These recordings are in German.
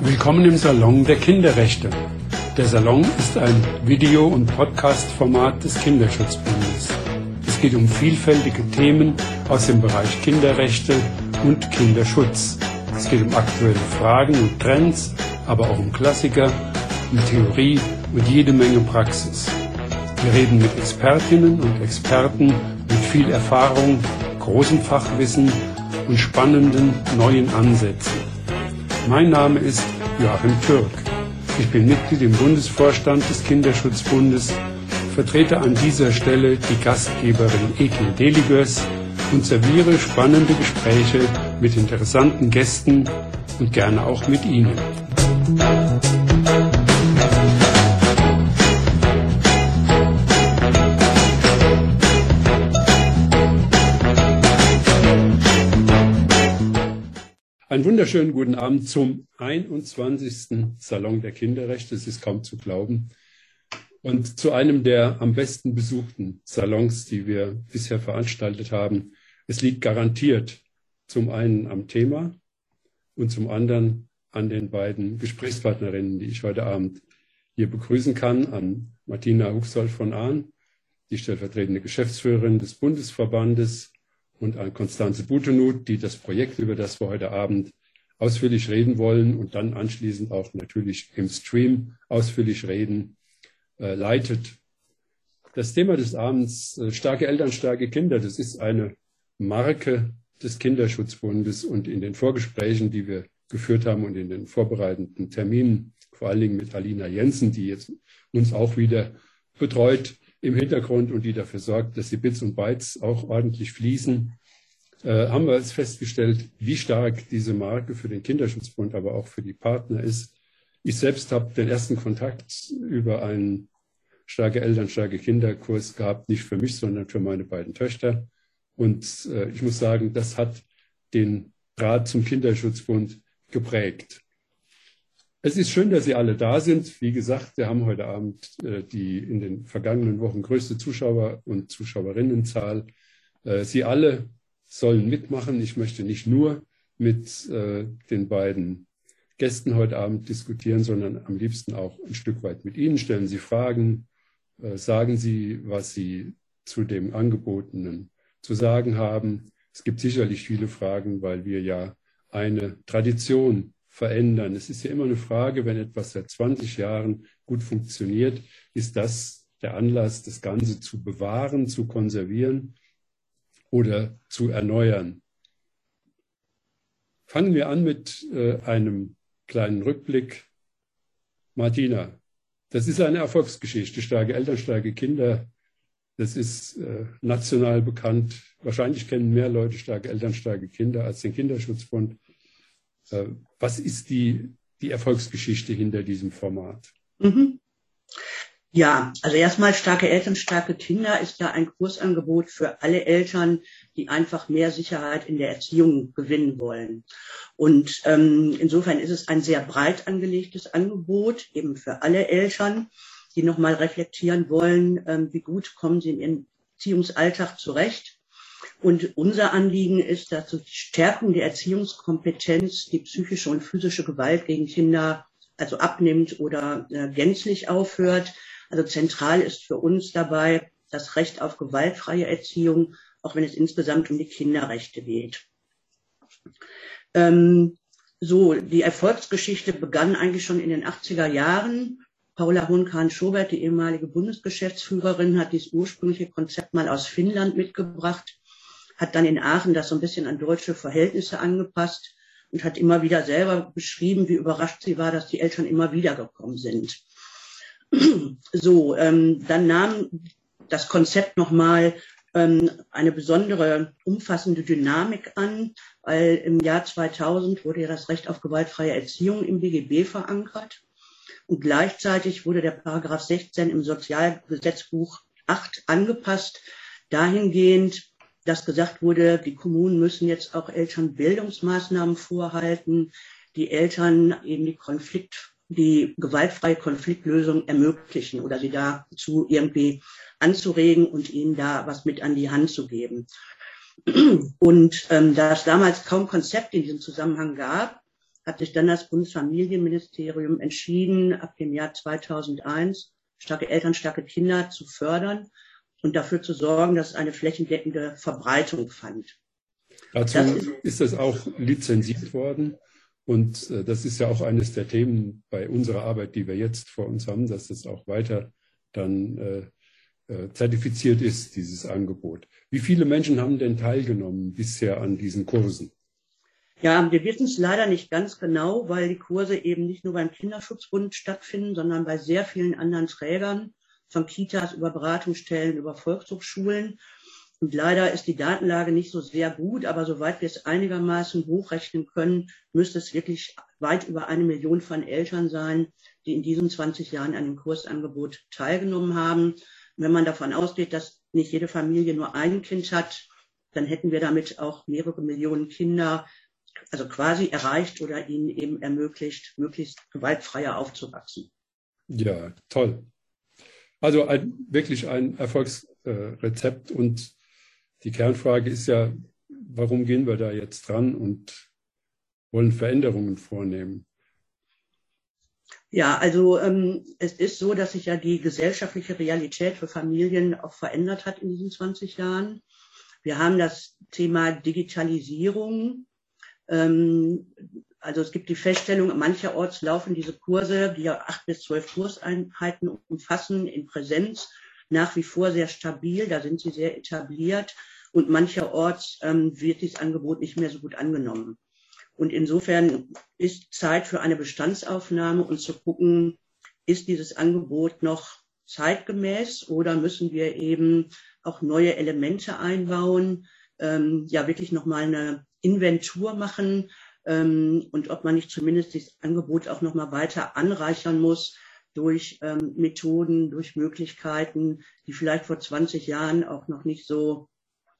Willkommen im Salon der Kinderrechte. Der Salon ist ein Video- und Podcast-Format des Kinderschutzbundes. Es geht um vielfältige Themen aus dem Bereich Kinderrechte und Kinderschutz. Es geht um aktuelle Fragen und Trends, aber auch um Klassiker, um Theorie und jede Menge Praxis. Wir reden mit Expertinnen und Experten viel Erfahrung, großem Fachwissen und spannenden neuen Ansätzen. Mein Name ist Joachim Türk. Ich bin Mitglied im Bundesvorstand des Kinderschutzbundes, vertrete an dieser Stelle die Gastgeberin Ekin Deligös und serviere spannende Gespräche mit interessanten Gästen und gerne auch mit Ihnen. Einen wunderschönen guten Abend zum 21. Salon der Kinderrechte. Es ist kaum zu glauben. Und zu einem der am besten besuchten Salons, die wir bisher veranstaltet haben. Es liegt garantiert zum einen am Thema und zum anderen an den beiden Gesprächspartnerinnen, die ich heute Abend hier begrüßen kann, an Martina Huxold von Ahn, die stellvertretende Geschäftsführerin des Bundesverbandes und an Konstanze Butenut, die das Projekt, über das wir heute Abend ausführlich reden wollen und dann anschließend auch natürlich im Stream ausführlich reden, äh, leitet. Das Thema des Abends, äh, starke Eltern, starke Kinder, das ist eine Marke des Kinderschutzbundes und in den Vorgesprächen, die wir geführt haben und in den vorbereitenden Terminen, vor allen Dingen mit Alina Jensen, die jetzt uns auch wieder betreut, im Hintergrund und die dafür sorgt, dass die Bits und Bytes auch ordentlich fließen, äh, haben wir jetzt festgestellt, wie stark diese Marke für den Kinderschutzbund, aber auch für die Partner ist. Ich selbst habe den ersten Kontakt über einen starke Eltern, starke Kinderkurs gehabt, nicht für mich, sondern für meine beiden Töchter. Und äh, ich muss sagen, das hat den Draht zum Kinderschutzbund geprägt. Es ist schön, dass Sie alle da sind. Wie gesagt, wir haben heute Abend äh, die in den vergangenen Wochen größte Zuschauer- und Zuschauerinnenzahl. Äh, Sie alle sollen mitmachen. Ich möchte nicht nur mit äh, den beiden Gästen heute Abend diskutieren, sondern am liebsten auch ein Stück weit mit Ihnen. Stellen Sie Fragen, äh, sagen Sie, was Sie zu dem Angebotenen zu sagen haben. Es gibt sicherlich viele Fragen, weil wir ja eine Tradition verändern. Es ist ja immer eine Frage, wenn etwas seit 20 Jahren gut funktioniert, ist das der Anlass, das Ganze zu bewahren, zu konservieren oder zu erneuern. Fangen wir an mit äh, einem kleinen Rückblick. Martina, das ist eine Erfolgsgeschichte. Starke Eltern, starke Kinder. Das ist äh, national bekannt. Wahrscheinlich kennen mehr Leute starke Eltern, starke Kinder als den Kinderschutzbund. Äh, was ist die, die Erfolgsgeschichte hinter diesem Format? Mhm. Ja, also erstmal starke Eltern, starke Kinder ist ja ein Kursangebot für alle Eltern, die einfach mehr Sicherheit in der Erziehung gewinnen wollen. Und ähm, insofern ist es ein sehr breit angelegtes Angebot, eben für alle Eltern, die nochmal reflektieren wollen, ähm, wie gut kommen sie in ihren Erziehungsalltag zurecht und unser Anliegen ist, dass die Stärkung der Erziehungskompetenz die psychische und physische Gewalt gegen Kinder also abnimmt oder äh, gänzlich aufhört. Also zentral ist für uns dabei das Recht auf gewaltfreie Erziehung, auch wenn es insgesamt um die Kinderrechte geht. Ähm, so, die Erfolgsgeschichte begann eigentlich schon in den 80er Jahren. Paula Hohn-Kahn-Schobert, die ehemalige Bundesgeschäftsführerin, hat dieses ursprüngliche Konzept mal aus Finnland mitgebracht hat dann in Aachen das so ein bisschen an deutsche Verhältnisse angepasst und hat immer wieder selber beschrieben, wie überrascht sie war, dass die Eltern immer wieder gekommen sind. So, ähm, dann nahm das Konzept nochmal ähm, eine besondere umfassende Dynamik an, weil im Jahr 2000 wurde ja das Recht auf gewaltfreie Erziehung im BGB verankert und gleichzeitig wurde der Paragraph 16 im Sozialgesetzbuch 8 angepasst, dahingehend, dass gesagt wurde, die Kommunen müssen jetzt auch Eltern Bildungsmaßnahmen vorhalten, die Eltern eben die Konflikt, die gewaltfreie Konfliktlösung ermöglichen oder sie dazu irgendwie anzuregen und ihnen da was mit an die Hand zu geben. Und ähm, da es damals kaum Konzepte in diesem Zusammenhang gab, hat sich dann das Bundesfamilienministerium entschieden, ab dem Jahr 2001 starke Eltern, starke Kinder zu fördern und dafür zu sorgen, dass es eine flächendeckende Verbreitung fand. Dazu das ist, ist das auch lizenziert worden. Und äh, das ist ja auch eines der Themen bei unserer Arbeit, die wir jetzt vor uns haben, dass das auch weiter dann äh, äh, zertifiziert ist, dieses Angebot. Wie viele Menschen haben denn teilgenommen bisher an diesen Kursen? Ja, wir wissen es leider nicht ganz genau, weil die Kurse eben nicht nur beim Kinderschutzbund stattfinden, sondern bei sehr vielen anderen Trägern, von Kitas über Beratungsstellen, über Volkshochschulen. Und leider ist die Datenlage nicht so sehr gut, aber soweit wir es einigermaßen hochrechnen können, müsste es wirklich weit über eine Million von Eltern sein, die in diesen 20 Jahren an dem Kursangebot teilgenommen haben. Und wenn man davon ausgeht, dass nicht jede Familie nur ein Kind hat, dann hätten wir damit auch mehrere Millionen Kinder, also quasi erreicht oder ihnen eben ermöglicht, möglichst gewaltfreier aufzuwachsen. Ja, toll. Also ein, wirklich ein Erfolgsrezept und die Kernfrage ist ja, warum gehen wir da jetzt dran und wollen Veränderungen vornehmen? Ja, also ähm, es ist so, dass sich ja die gesellschaftliche Realität für Familien auch verändert hat in diesen 20 Jahren. Wir haben das Thema Digitalisierung. Ähm, also es gibt die Feststellung, mancherorts laufen diese Kurse, die ja acht bis zwölf Kurseinheiten umfassen, in Präsenz nach wie vor sehr stabil, da sind sie sehr etabliert und mancherorts ähm, wird dieses Angebot nicht mehr so gut angenommen. Und insofern ist Zeit für eine Bestandsaufnahme und zu gucken, ist dieses Angebot noch zeitgemäß oder müssen wir eben auch neue Elemente einbauen, ähm, ja wirklich nochmal eine Inventur machen ähm, und ob man nicht zumindest das Angebot auch nochmal weiter anreichern muss, durch ähm, Methoden, durch Möglichkeiten, die vielleicht vor 20 Jahren auch noch nicht so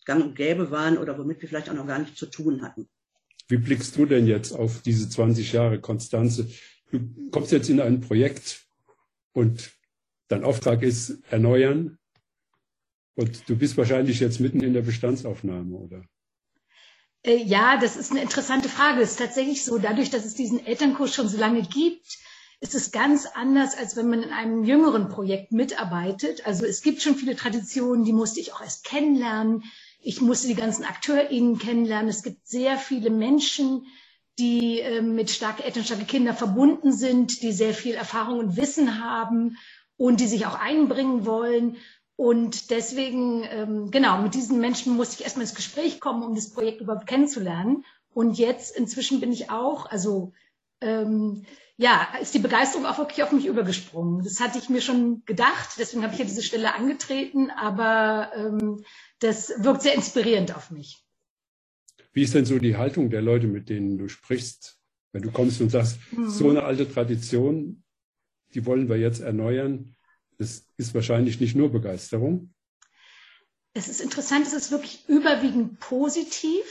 gang und gäbe waren oder womit wir vielleicht auch noch gar nichts zu tun hatten. Wie blickst du denn jetzt auf diese 20 Jahre Konstanze? Du kommst jetzt in ein Projekt und dein Auftrag ist erneuern und du bist wahrscheinlich jetzt mitten in der Bestandsaufnahme, oder? Äh, ja, das ist eine interessante Frage. Es ist tatsächlich so, dadurch, dass es diesen Elternkurs schon so lange gibt, ist es ganz anders, als wenn man in einem jüngeren Projekt mitarbeitet. Also es gibt schon viele Traditionen, die musste ich auch erst kennenlernen. Ich musste die ganzen AkteurInnen kennenlernen. Es gibt sehr viele Menschen, die äh, mit starke Eltern, starke Kinder verbunden sind, die sehr viel Erfahrung und Wissen haben und die sich auch einbringen wollen. Und deswegen, ähm, genau, mit diesen Menschen musste ich erstmal ins Gespräch kommen, um das Projekt überhaupt kennenzulernen. Und jetzt inzwischen bin ich auch, also ähm, ja, ist die Begeisterung auch wirklich auf mich übergesprungen. Das hatte ich mir schon gedacht, deswegen habe ich ja diese Stelle angetreten, aber ähm, das wirkt sehr inspirierend auf mich. Wie ist denn so die Haltung der Leute, mit denen du sprichst? Wenn du kommst und sagst, mhm. so eine alte Tradition, die wollen wir jetzt erneuern, das ist wahrscheinlich nicht nur Begeisterung. Es ist interessant, es ist wirklich überwiegend positiv.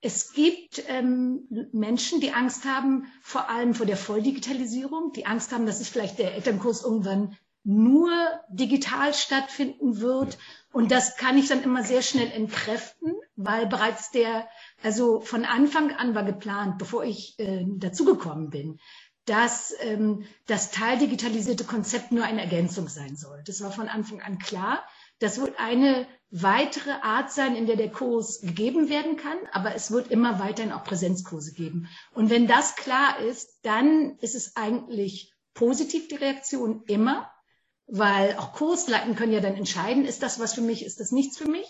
Es gibt ähm, Menschen, die Angst haben, vor allem vor der Volldigitalisierung, die Angst haben, dass sich vielleicht der Elternkurs irgendwann nur digital stattfinden wird. Ja. Und das kann ich dann immer sehr schnell entkräften, weil bereits der, also von Anfang an war geplant, bevor ich äh, dazugekommen bin, dass ähm, das teildigitalisierte Konzept nur eine Ergänzung sein soll. Das war von Anfang an klar. Das wird eine weitere Art sein, in der der Kurs gegeben werden kann, aber es wird immer weiterhin auch Präsenzkurse geben. Und wenn das klar ist, dann ist es eigentlich positiv die Reaktion immer, weil auch Kursleiten können ja dann entscheiden, ist das was für mich, ist das nichts für mich.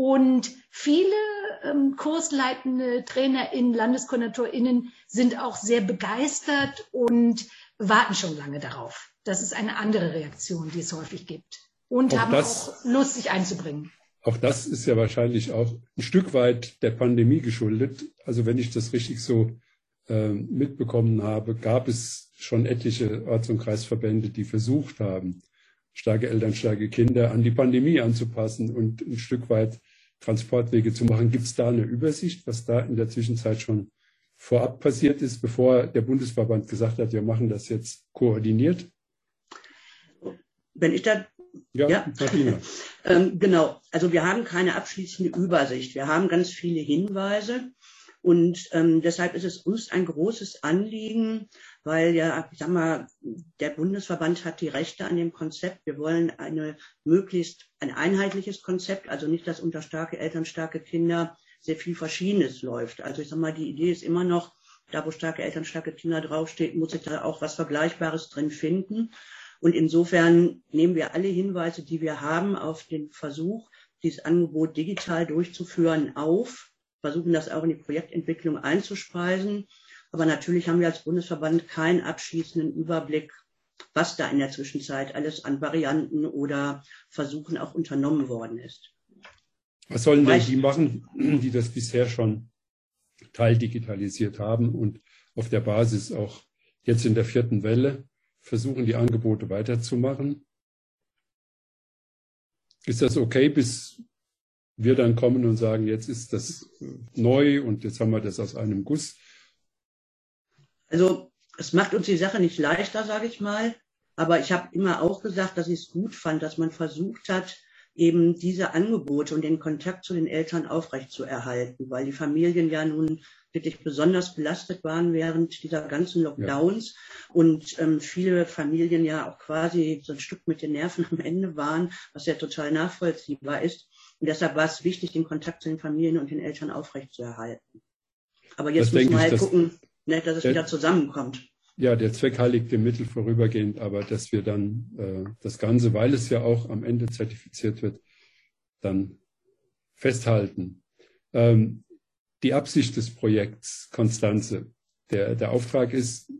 Und viele ähm, kursleitende TrainerInnen, LandeskoordinatorInnen sind auch sehr begeistert und warten schon lange darauf. Das ist eine andere Reaktion, die es häufig gibt und auch haben das, auch Lust, sich einzubringen. Auch das ist ja wahrscheinlich auch ein Stück weit der Pandemie geschuldet. Also wenn ich das richtig so äh, mitbekommen habe, gab es schon etliche Orts- und Kreisverbände, die versucht haben, starke Eltern, starke Kinder an die Pandemie anzupassen und ein Stück weit Transportwege zu machen. Gibt es da eine Übersicht, was da in der Zwischenzeit schon vorab passiert ist, bevor der Bundesverband gesagt hat, wir machen das jetzt koordiniert? Wenn ich da Ja, ja. ähm, genau. Also wir haben keine abschließende Übersicht. Wir haben ganz viele Hinweise. Und ähm, deshalb ist es uns ein großes Anliegen, weil ja, ich sag mal, der Bundesverband hat die Rechte an dem Konzept. Wir wollen eine möglichst ein einheitliches Konzept, also nicht, dass unter starke Eltern, starke Kinder sehr viel Verschiedenes läuft. Also ich sag mal, die Idee ist immer noch, da wo starke Eltern, starke Kinder draufsteht, muss ich da auch was Vergleichbares drin finden. Und insofern nehmen wir alle Hinweise, die wir haben, auf den Versuch, dieses Angebot digital durchzuführen, auf, versuchen das auch in die Projektentwicklung einzuspeisen. Aber natürlich haben wir als Bundesverband keinen abschließenden Überblick, was da in der Zwischenzeit alles an Varianten oder Versuchen auch unternommen worden ist. Was sollen denn die machen, die das bisher schon teildigitalisiert haben und auf der Basis auch jetzt in der vierten Welle versuchen, die Angebote weiterzumachen? Ist das okay, bis wir dann kommen und sagen, jetzt ist das neu und jetzt haben wir das aus einem Guss? Also es macht uns die Sache nicht leichter, sage ich mal. Aber ich habe immer auch gesagt, dass ich es gut fand, dass man versucht hat, eben diese Angebote und den Kontakt zu den Eltern aufrechtzuerhalten, weil die Familien ja nun wirklich besonders belastet waren während dieser ganzen Lockdowns ja. und ähm, viele Familien ja auch quasi so ein Stück mit den Nerven am Ende waren, was ja total nachvollziehbar ist. Und deshalb war es wichtig, den Kontakt zu den Familien und den Eltern aufrechtzuerhalten. Aber jetzt das müssen wir halt gucken, ne, dass es wieder zusammenkommt ja, der Zweck heiligt dem Mittel vorübergehend, aber dass wir dann äh, das Ganze, weil es ja auch am Ende zertifiziert wird, dann festhalten. Ähm, die Absicht des Projekts Konstanze, der, der Auftrag ist,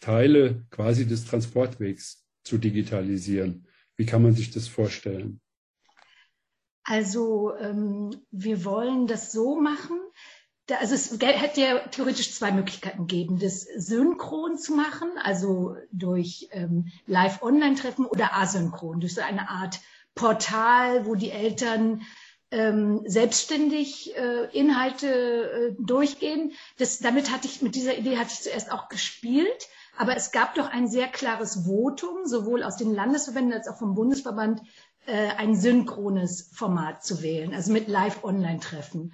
Teile quasi des Transportwegs zu digitalisieren. Wie kann man sich das vorstellen? Also ähm, wir wollen das so machen, da, also es hätte ja theoretisch zwei Möglichkeiten geben, das synchron zu machen, also durch ähm, Live-Online-Treffen oder asynchron, durch so eine Art Portal, wo die Eltern ähm, selbstständig äh, Inhalte äh, durchgehen. Das, damit hatte ich, mit dieser Idee hatte ich zuerst auch gespielt. Aber es gab doch ein sehr klares Votum, sowohl aus den Landesverbänden als auch vom Bundesverband, äh, ein synchrones Format zu wählen, also mit Live-Online-Treffen.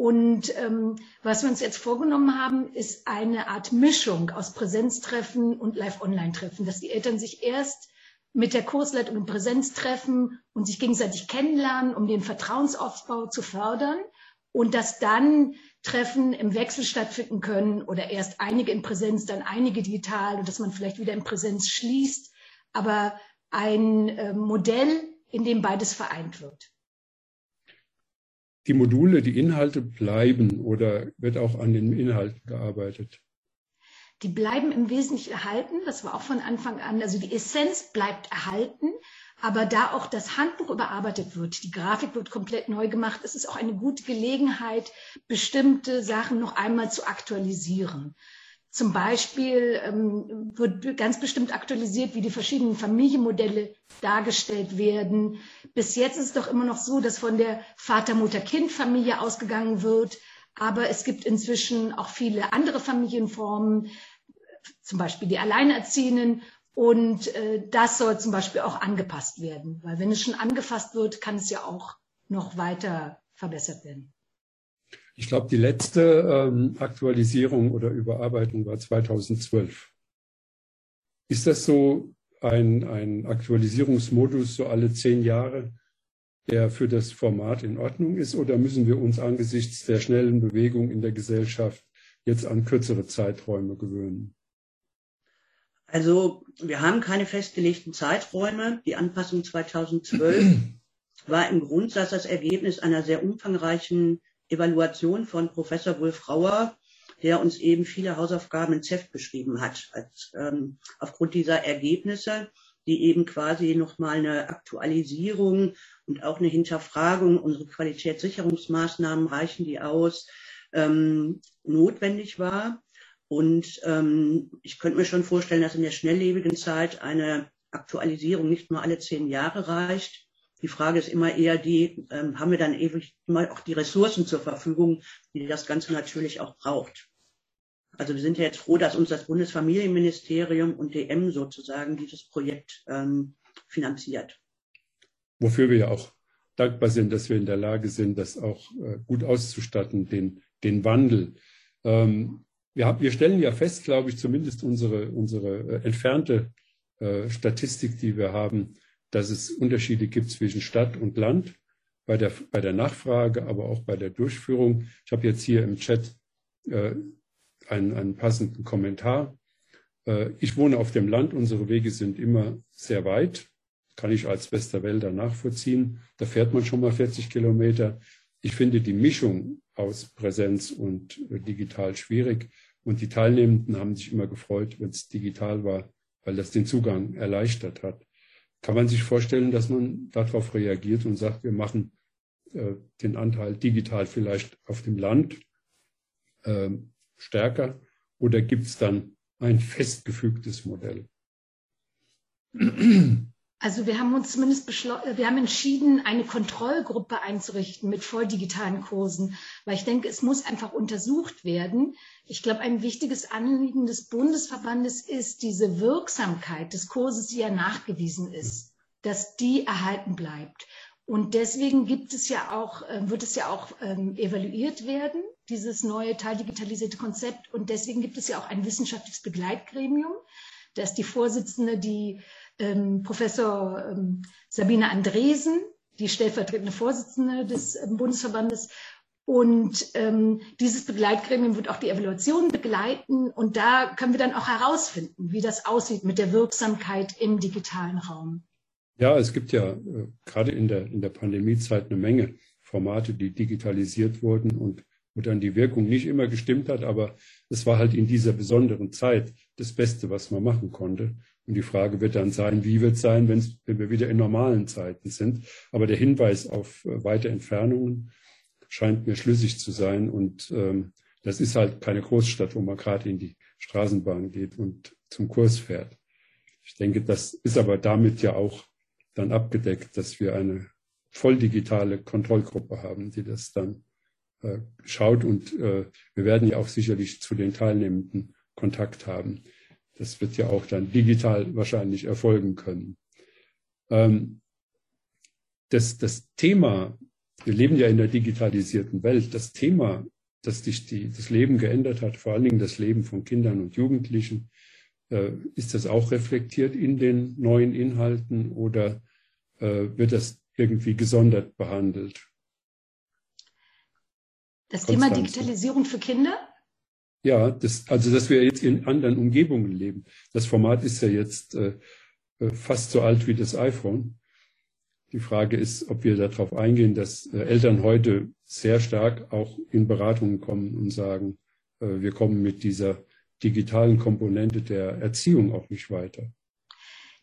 Und ähm, was wir uns jetzt vorgenommen haben, ist eine Art Mischung aus Präsenztreffen und Live-Online-Treffen, dass die Eltern sich erst mit der Kursleitung in Präsenz treffen und sich gegenseitig kennenlernen, um den Vertrauensaufbau zu fördern. Und dass dann Treffen im Wechsel stattfinden können oder erst einige in Präsenz, dann einige digital und dass man vielleicht wieder in Präsenz schließt, aber ein äh, Modell, in dem beides vereint wird die Module, die Inhalte bleiben oder wird auch an den Inhalten gearbeitet? Die bleiben im Wesentlichen erhalten. Das war auch von Anfang an. Also die Essenz bleibt erhalten. Aber da auch das Handbuch überarbeitet wird, die Grafik wird komplett neu gemacht, es ist auch eine gute Gelegenheit, bestimmte Sachen noch einmal zu aktualisieren. Zum Beispiel ähm, wird ganz bestimmt aktualisiert, wie die verschiedenen Familienmodelle dargestellt werden. Bis jetzt ist es doch immer noch so, dass von der Vater-Mutter-Kind-Familie ausgegangen wird. Aber es gibt inzwischen auch viele andere Familienformen, zum Beispiel die Alleinerziehenden. Und äh, das soll zum Beispiel auch angepasst werden. Weil wenn es schon angefasst wird, kann es ja auch noch weiter verbessert werden. Ich glaube, die letzte ähm, Aktualisierung oder Überarbeitung war 2012. Ist das so ein, ein Aktualisierungsmodus so alle zehn Jahre, der für das Format in Ordnung ist? Oder müssen wir uns angesichts der schnellen Bewegung in der Gesellschaft jetzt an kürzere Zeiträume gewöhnen? Also wir haben keine festgelegten Zeiträume. Die Anpassung 2012 war im Grundsatz das Ergebnis einer sehr umfangreichen Evaluation von Professor Wolf Rauer, der uns eben viele Hausaufgaben ins Heft beschrieben hat. Als, ähm, aufgrund dieser Ergebnisse, die eben quasi nochmal eine Aktualisierung und auch eine Hinterfragung unserer Qualitätssicherungsmaßnahmen, reichen die aus, ähm, notwendig war. Und ähm, ich könnte mir schon vorstellen, dass in der schnelllebigen Zeit eine Aktualisierung nicht nur alle zehn Jahre reicht, die Frage ist immer eher die, ähm, haben wir dann ewig immer auch die Ressourcen zur Verfügung, die das Ganze natürlich auch braucht. Also wir sind ja jetzt froh, dass uns das Bundesfamilienministerium und DM sozusagen dieses Projekt ähm, finanziert. wofür wir ja auch dankbar sind, dass wir in der Lage sind, das auch äh, gut auszustatten, den, den Wandel. Ähm, wir, haben, wir stellen ja fest, glaube ich, zumindest unsere, unsere äh, entfernte äh, Statistik, die wir haben, dass es Unterschiede gibt zwischen Stadt und Land bei der, bei der Nachfrage, aber auch bei der Durchführung. Ich habe jetzt hier im Chat äh, einen, einen passenden Kommentar. Äh, ich wohne auf dem Land, unsere Wege sind immer sehr weit, kann ich als Westerwälder nachvollziehen. Da fährt man schon mal 40 Kilometer. Ich finde die Mischung aus Präsenz und digital schwierig. Und die Teilnehmenden haben sich immer gefreut, wenn es digital war, weil das den Zugang erleichtert hat. Kann man sich vorstellen, dass man darauf reagiert und sagt, wir machen äh, den Anteil digital vielleicht auf dem Land äh, stärker oder gibt es dann ein festgefügtes Modell? Also wir haben uns zumindest wir haben entschieden, eine Kontrollgruppe einzurichten mit voll digitalen Kursen, weil ich denke, es muss einfach untersucht werden. Ich glaube, ein wichtiges Anliegen des Bundesverbandes ist diese Wirksamkeit des Kurses, die ja nachgewiesen ist, dass die erhalten bleibt. Und deswegen gibt es ja auch, äh, wird es ja auch ähm, evaluiert werden, dieses neue teildigitalisierte Konzept. Und deswegen gibt es ja auch ein wissenschaftliches Begleitgremium. Da ist die Vorsitzende, die ähm, Professor ähm, Sabine Andresen, die stellvertretende Vorsitzende des ähm, Bundesverbandes. Und ähm, dieses Begleitgremium wird auch die Evaluation begleiten. Und da können wir dann auch herausfinden, wie das aussieht mit der Wirksamkeit im digitalen Raum. Ja, es gibt ja äh, gerade in der, in der Pandemiezeit eine Menge Formate, die digitalisiert wurden und wo dann die Wirkung nicht immer gestimmt hat, aber es war halt in dieser besonderen Zeit das Beste, was man machen konnte. Und die Frage wird dann sein, wie wird es sein, wenn wir wieder in normalen Zeiten sind. Aber der Hinweis auf äh, weite Entfernungen scheint mir schlüssig zu sein. Und ähm, das ist halt keine Großstadt, wo man gerade in die Straßenbahn geht und zum Kurs fährt. Ich denke, das ist aber damit ja auch dann abgedeckt, dass wir eine voll digitale Kontrollgruppe haben, die das dann äh, schaut. Und äh, wir werden ja auch sicherlich zu den Teilnehmenden Kontakt haben. Das wird ja auch dann digital wahrscheinlich erfolgen können. Ähm, das, das Thema, wir leben ja in der digitalisierten Welt, das Thema, das sich die, das Leben geändert hat, vor allen Dingen das Leben von Kindern und Jugendlichen, äh, ist das auch reflektiert in den neuen Inhalten oder äh, wird das irgendwie gesondert behandelt? Das Thema Digitalisierung für Kinder? Ja, das, also dass wir jetzt in anderen Umgebungen leben. Das Format ist ja jetzt äh, äh, fast so alt wie das iPhone. Die Frage ist, ob wir darauf eingehen, dass äh, Eltern heute sehr stark auch in Beratungen kommen und sagen, äh, wir kommen mit dieser digitalen Komponente der Erziehung auch nicht weiter.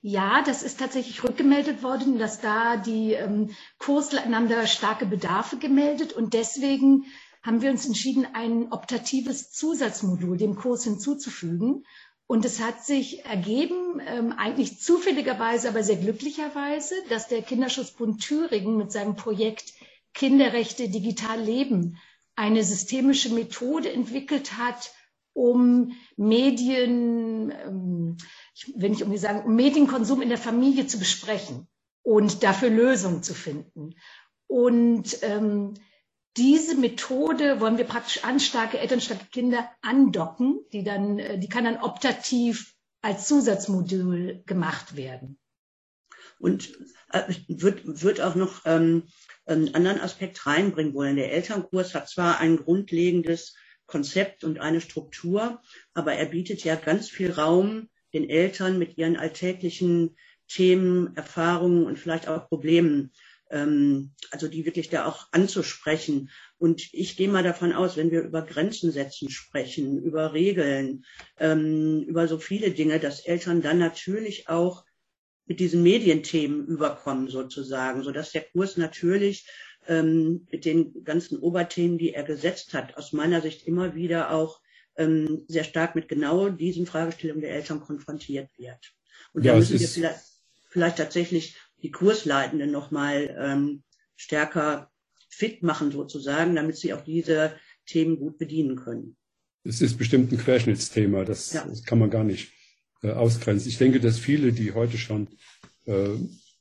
Ja, das ist tatsächlich rückgemeldet worden, dass da die ähm, Kursleiter haben starke Bedarfe gemeldet und deswegen haben wir uns entschieden, ein optatives Zusatzmodul dem Kurs hinzuzufügen. Und es hat sich ergeben, ähm, eigentlich zufälligerweise, aber sehr glücklicherweise, dass der Kinderschutzbund Thüringen mit seinem Projekt Kinderrechte digital leben eine systemische Methode entwickelt hat, um Medien, ähm, ich irgendwie sagen, um Medienkonsum in der Familie zu besprechen und dafür Lösungen zu finden. Und ähm, diese Methode wollen wir praktisch an starke Eltern, starke Kinder andocken, die dann, äh, die kann dann optativ als Zusatzmodul gemacht werden. Und äh, wird, wird auch noch ähm, einen anderen Aspekt reinbringen wollen. Der Elternkurs hat zwar ein grundlegendes Konzept und eine Struktur, aber er bietet ja ganz viel Raum den Eltern mit ihren alltäglichen Themen, Erfahrungen und vielleicht auch Problemen ähm, also die wirklich da auch anzusprechen. Und ich gehe mal davon aus, wenn wir über Grenzen setzen sprechen, über Regeln, ähm, über so viele Dinge, dass Eltern dann natürlich auch mit diesen Medienthemen überkommen sozusagen, so dass der Kurs natürlich ähm, mit den ganzen Oberthemen, die er gesetzt hat, aus meiner Sicht immer wieder auch ähm, sehr stark mit genau diesen Fragestellungen der Eltern konfrontiert wird. Und ja, da müssen wir vielleicht, vielleicht tatsächlich die Kursleitenden nochmal ähm, stärker fit machen sozusagen, damit sie auch diese Themen gut bedienen können. Es ist bestimmt ein Querschnittsthema, das, ja. das kann man gar nicht äh, ausgrenzen. Ich denke, dass viele, die heute schon äh,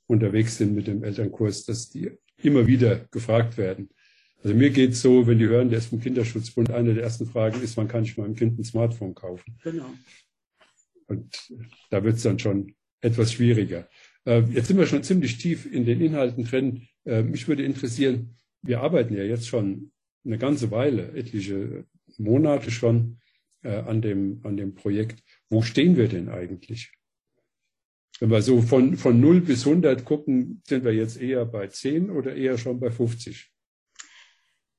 unterwegs sind mit dem Elternkurs, dass die immer wieder gefragt werden. Also mir geht es so, wenn die hören, der ist vom Kinderschutzbund, eine der ersten Fragen ist, wann kann ich meinem Kind ein Smartphone kaufen? Genau. Und da wird es dann schon etwas schwieriger. Äh, jetzt sind wir schon ziemlich tief in den Inhalten drin. Äh, mich würde interessieren, wir arbeiten ja jetzt schon eine ganze Weile, etliche Monate schon äh, an, dem, an dem Projekt. Wo stehen wir denn eigentlich? Wenn wir so von, von 0 bis 100 gucken, sind wir jetzt eher bei 10 oder eher schon bei 50?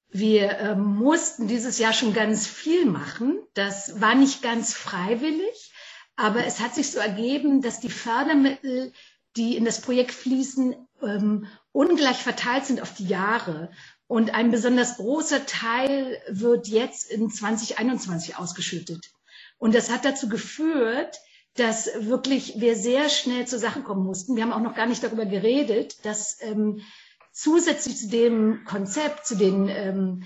Wir äh, mussten dieses Jahr schon ganz viel machen. Das war nicht ganz freiwillig, aber es hat sich so ergeben, dass die Fördermittel, die in das Projekt fließen, ähm, ungleich verteilt sind auf die Jahre. Und ein besonders großer Teil wird jetzt in 2021 ausgeschüttet. Und das hat dazu geführt, dass wirklich wir sehr schnell zur Sache kommen mussten. Wir haben auch noch gar nicht darüber geredet, dass ähm, zusätzlich zu dem Konzept, zu den ähm,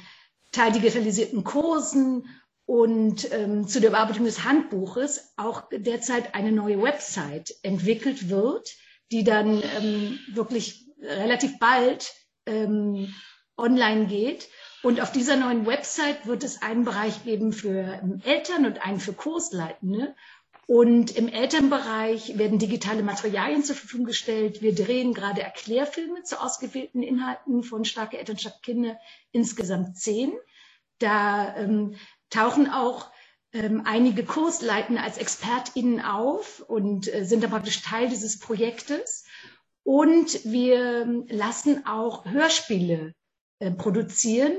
teildigitalisierten Kursen und ähm, zu der Überarbeitung des Handbuches auch derzeit eine neue Website entwickelt wird, die dann ähm, wirklich relativ bald ähm, online geht. Und auf dieser neuen Website wird es einen Bereich geben für ähm, Eltern und einen für Kursleitende. Und im Elternbereich werden digitale Materialien zur Verfügung gestellt. Wir drehen gerade Erklärfilme zu ausgewählten Inhalten von Starke Eltern, starke Kinder, insgesamt zehn. Da ähm, tauchen auch ähm, einige Kursleitende als ExpertInnen auf und äh, sind dann praktisch Teil dieses Projektes. Und wir ähm, lassen auch Hörspiele äh, produzieren.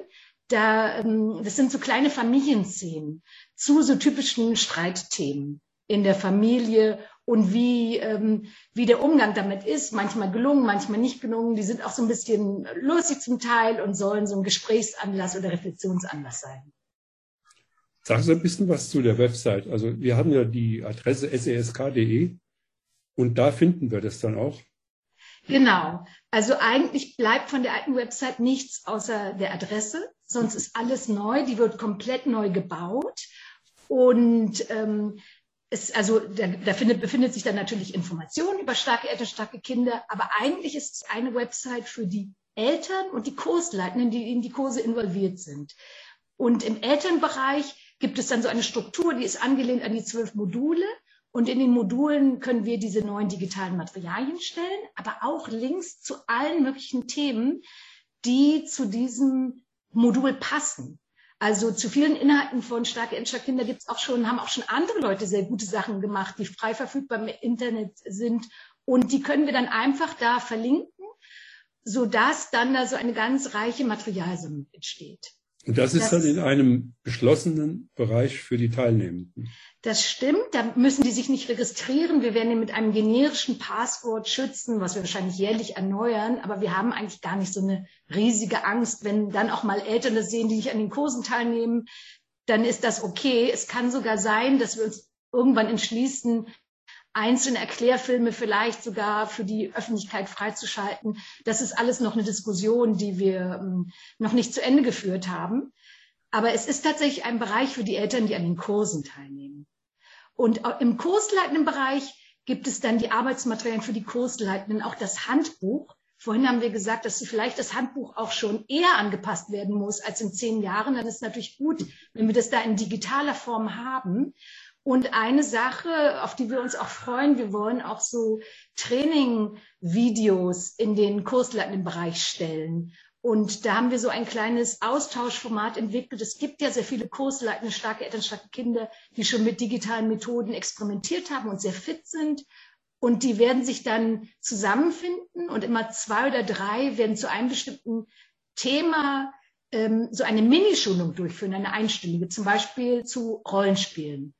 Da, ähm, das sind so kleine Familienszenen zu so typischen Streitthemen in der Familie und wie, ähm, wie der Umgang damit ist. Manchmal gelungen, manchmal nicht gelungen. Die sind auch so ein bisschen lustig zum Teil und sollen so ein Gesprächsanlass oder Reflexionsanlass sein. Sag so ein bisschen was zu der Website. Also wir haben ja die Adresse sesk.de und da finden wir das dann auch. Genau. Also eigentlich bleibt von der alten Website nichts außer der Adresse. Sonst ist alles neu. Die wird komplett neu gebaut. Und ähm, es, also da, da findet, befindet sich dann natürlich Information über starke Eltern, starke Kinder, aber eigentlich ist es eine Website für die Eltern und die Kursleitenden, die in die Kurse involviert sind. Und im Elternbereich gibt es dann so eine Struktur, die ist angelehnt an die zwölf Module. Und in den Modulen können wir diese neuen digitalen Materialien stellen, aber auch Links zu allen möglichen Themen, die zu diesem Modul passen. Also zu vielen Inhalten von starke Kinder gibt es auch schon, haben auch schon andere Leute sehr gute Sachen gemacht, die frei verfügbar im Internet sind. Und die können wir dann einfach da verlinken, sodass dann da so eine ganz reiche Materialsumme entsteht. Und das ist das, dann in einem geschlossenen Bereich für die Teilnehmenden. Das stimmt, da müssen die sich nicht registrieren. Wir werden ihn mit einem generischen Passwort schützen, was wir wahrscheinlich jährlich erneuern. Aber wir haben eigentlich gar nicht so eine riesige Angst, wenn dann auch mal Eltern das sehen, die nicht an den Kursen teilnehmen, dann ist das okay. Es kann sogar sein, dass wir uns irgendwann entschließen, einzelne Erklärfilme vielleicht sogar für die Öffentlichkeit freizuschalten. Das ist alles noch eine Diskussion, die wir ähm, noch nicht zu Ende geführt haben. Aber es ist tatsächlich ein Bereich für die Eltern, die an den Kursen teilnehmen. Und im kursleitenden Bereich gibt es dann die Arbeitsmaterialien für die Kursleitenden, auch das Handbuch. Vorhin haben wir gesagt, dass vielleicht das Handbuch auch schon eher angepasst werden muss als in zehn Jahren. Dann ist es natürlich gut, wenn wir das da in digitaler Form haben. Und eine Sache, auf die wir uns auch freuen, wir wollen auch so Training-Videos in den kursleitenden Bereich stellen. Und da haben wir so ein kleines Austauschformat entwickelt. Es gibt ja sehr viele kursleitende, starke Eltern, starke Kinder, die schon mit digitalen Methoden experimentiert haben und sehr fit sind. Und die werden sich dann zusammenfinden und immer zwei oder drei werden zu einem bestimmten Thema ähm, so eine Minischulung durchführen, eine einstündige, zum Beispiel zu Rollenspielen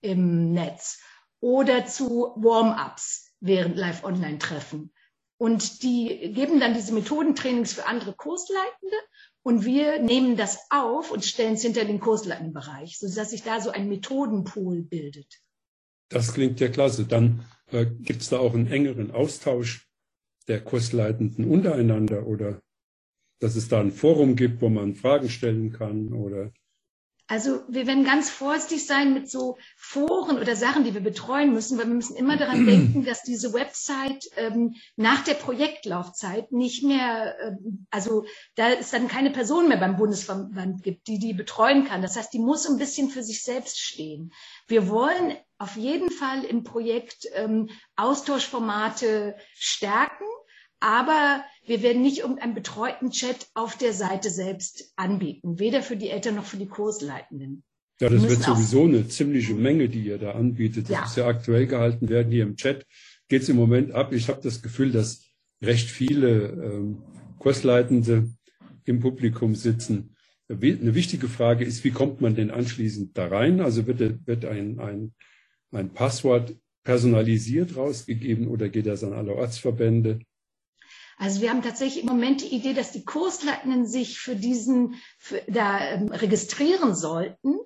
im Netz oder zu Warm-ups während Live-Online-Treffen. Und die geben dann diese Methodentrainings für andere Kursleitende und wir nehmen das auf und stellen es hinter den kursleitenden Bereich, sodass sich da so ein Methodenpool bildet. Das klingt ja klasse. Dann äh, gibt es da auch einen engeren Austausch der Kursleitenden untereinander oder dass es da ein Forum gibt, wo man Fragen stellen kann oder Also wir werden ganz vorsichtig sein mit so Foren oder Sachen, die wir betreuen müssen, weil wir müssen immer daran denken, dass diese Website ähm, nach der Projektlaufzeit nicht mehr, ähm, also da es dann keine Person mehr beim Bundesverband gibt, die die betreuen kann. Das heißt, die muss ein bisschen für sich selbst stehen. Wir wollen auf jeden Fall im Projekt ähm, Austauschformate stärken aber wir werden nicht irgendeinen betreuten Chat auf der Seite selbst anbieten, weder für die Eltern noch für die Kursleitenden. Ja, das wird sowieso eine ziemliche Menge, die ihr da anbietet. Das ja. muss ja aktuell gehalten werden. Hier im Chat geht es im Moment ab. Ich habe das Gefühl, dass recht viele ähm, Kursleitende im Publikum sitzen. Eine wichtige Frage ist, wie kommt man denn anschließend da rein? Also wird, wird ein, ein, ein Passwort personalisiert rausgegeben oder geht das an alle Ortsverbände? Also wir haben tatsächlich im Moment die Idee, dass die Kursleitenden sich für diesen für, da ähm, registrieren sollten.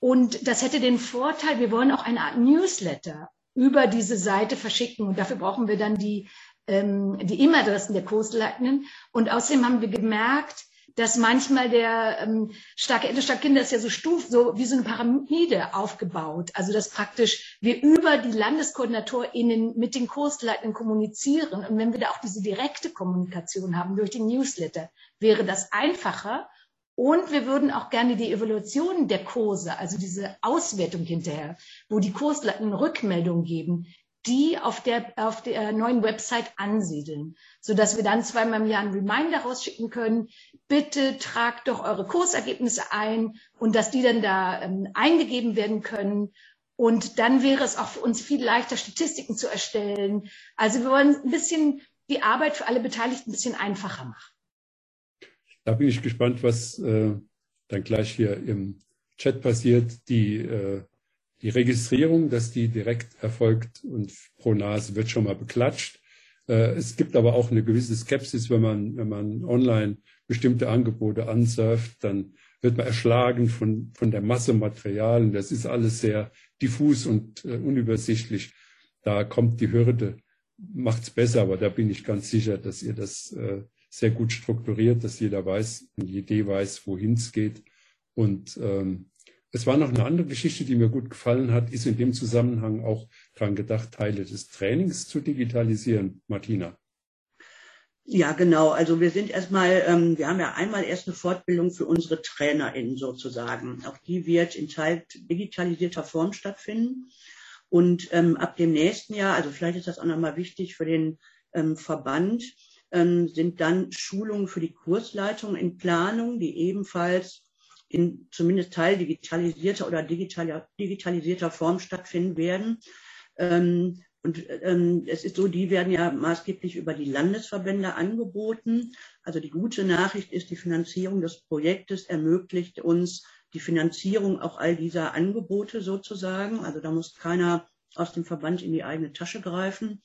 Und das hätte den Vorteil, wir wollen auch eine Art Newsletter über diese Seite verschicken. Und dafür brauchen wir dann die, ähm, die E-Mail-Adressen der Kursleitenden. Und außerdem haben wir gemerkt, dass manchmal der ähm, starke Älteste Kinder ist ja so stuf, so wie so eine Pyramide aufgebaut. Also dass praktisch wir über die LandeskoordinatorInnen mit den Kursleitenden kommunizieren. Und wenn wir da auch diese direkte Kommunikation haben durch den Newsletter, wäre das einfacher. Und wir würden auch gerne die Evaluation der Kurse, also diese Auswertung hinterher, wo die Kursleitenden Rückmeldungen geben, die auf der, auf der neuen Website ansiedeln, so dass wir dann zweimal im Jahr einen Reminder rausschicken können. Bitte tragt doch eure Kursergebnisse ein und dass die dann da ähm, eingegeben werden können. Und dann wäre es auch für uns viel leichter, Statistiken zu erstellen. Also wir wollen ein bisschen die Arbeit für alle Beteiligten ein bisschen einfacher machen. Da bin ich gespannt, was äh, dann gleich hier im Chat passiert. Die äh, die Registrierung, dass die direkt erfolgt und pro Nase wird schon mal beklatscht. Äh, es gibt aber auch eine gewisse Skepsis, wenn man, wenn man online bestimmte Angebote ansurft, dann wird man erschlagen von, von der Masse Material und das ist alles sehr diffus und äh, unübersichtlich. Da kommt die Hürde, macht's besser, aber da bin ich ganz sicher, dass ihr das äh, sehr gut strukturiert, dass jeder weiß, Idee weiß, wohin es geht und ähm, es war noch eine andere Geschichte, die mir gut gefallen hat, ist in dem Zusammenhang auch dran gedacht, Teile des Trainings zu digitalisieren. Martina. Ja, genau. Also wir sind erstmal, ähm, wir haben ja einmal erst eine Fortbildung für unsere TrainerInnen sozusagen. Auch die wird in Teil digitalisierter Form stattfinden. Und ähm, ab dem nächsten Jahr, also vielleicht ist das auch nochmal wichtig für den ähm, Verband, ähm, sind dann Schulungen für die Kursleitung in Planung, die ebenfalls in zumindest teildigitalisierter oder digital, digitalisierter Form stattfinden werden. Ähm, und ähm, es ist so, die werden ja maßgeblich über die Landesverbände angeboten. Also die gute Nachricht ist, die Finanzierung des Projektes ermöglicht uns die Finanzierung auch all dieser Angebote sozusagen. Also da muss keiner aus dem Verband in die eigene Tasche greifen.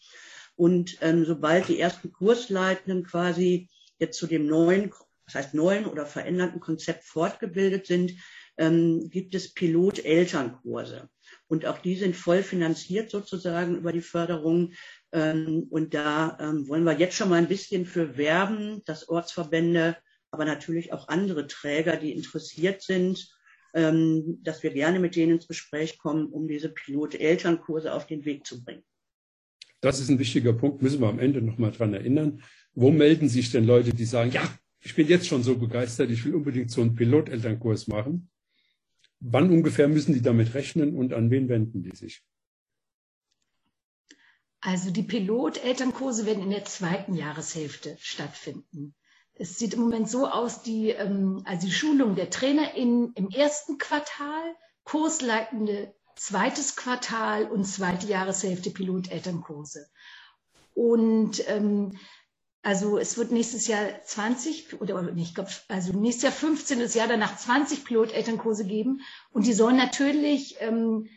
Und ähm, sobald die ersten Kursleitenden quasi jetzt zu dem neuen das heißt neuen oder veränderten Konzept fortgebildet sind, ähm, gibt es Pilot-Elternkurse. Und auch die sind voll finanziert sozusagen über die Förderung. Ähm, und da ähm, wollen wir jetzt schon mal ein bisschen für werben, dass Ortsverbände, aber natürlich auch andere Träger, die interessiert sind, ähm, dass wir gerne mit denen ins Gespräch kommen, um diese Pilot-Elternkurse auf den Weg zu bringen. Das ist ein wichtiger Punkt, müssen wir am Ende nochmal dran erinnern. Wo melden sich denn Leute, die sagen, ja, ich bin jetzt schon so begeistert, ich will unbedingt so einen Pilotelternkurs machen. Wann ungefähr müssen die damit rechnen und an wen wenden die sich? Also die Pilotelternkurse werden in der zweiten Jahreshälfte stattfinden. Es sieht im Moment so aus, die, ähm, also die Schulung der TrainerInnen im ersten Quartal, Kursleitende zweites Quartal und zweite Jahreshälfte Pilotelternkurse. Und ähm, also es wird nächstes Jahr 20 oder ich glaube, also nächstes Jahr 15, das Jahr danach 20 Pilotelternkurse geben und die sollen natürlich ähm,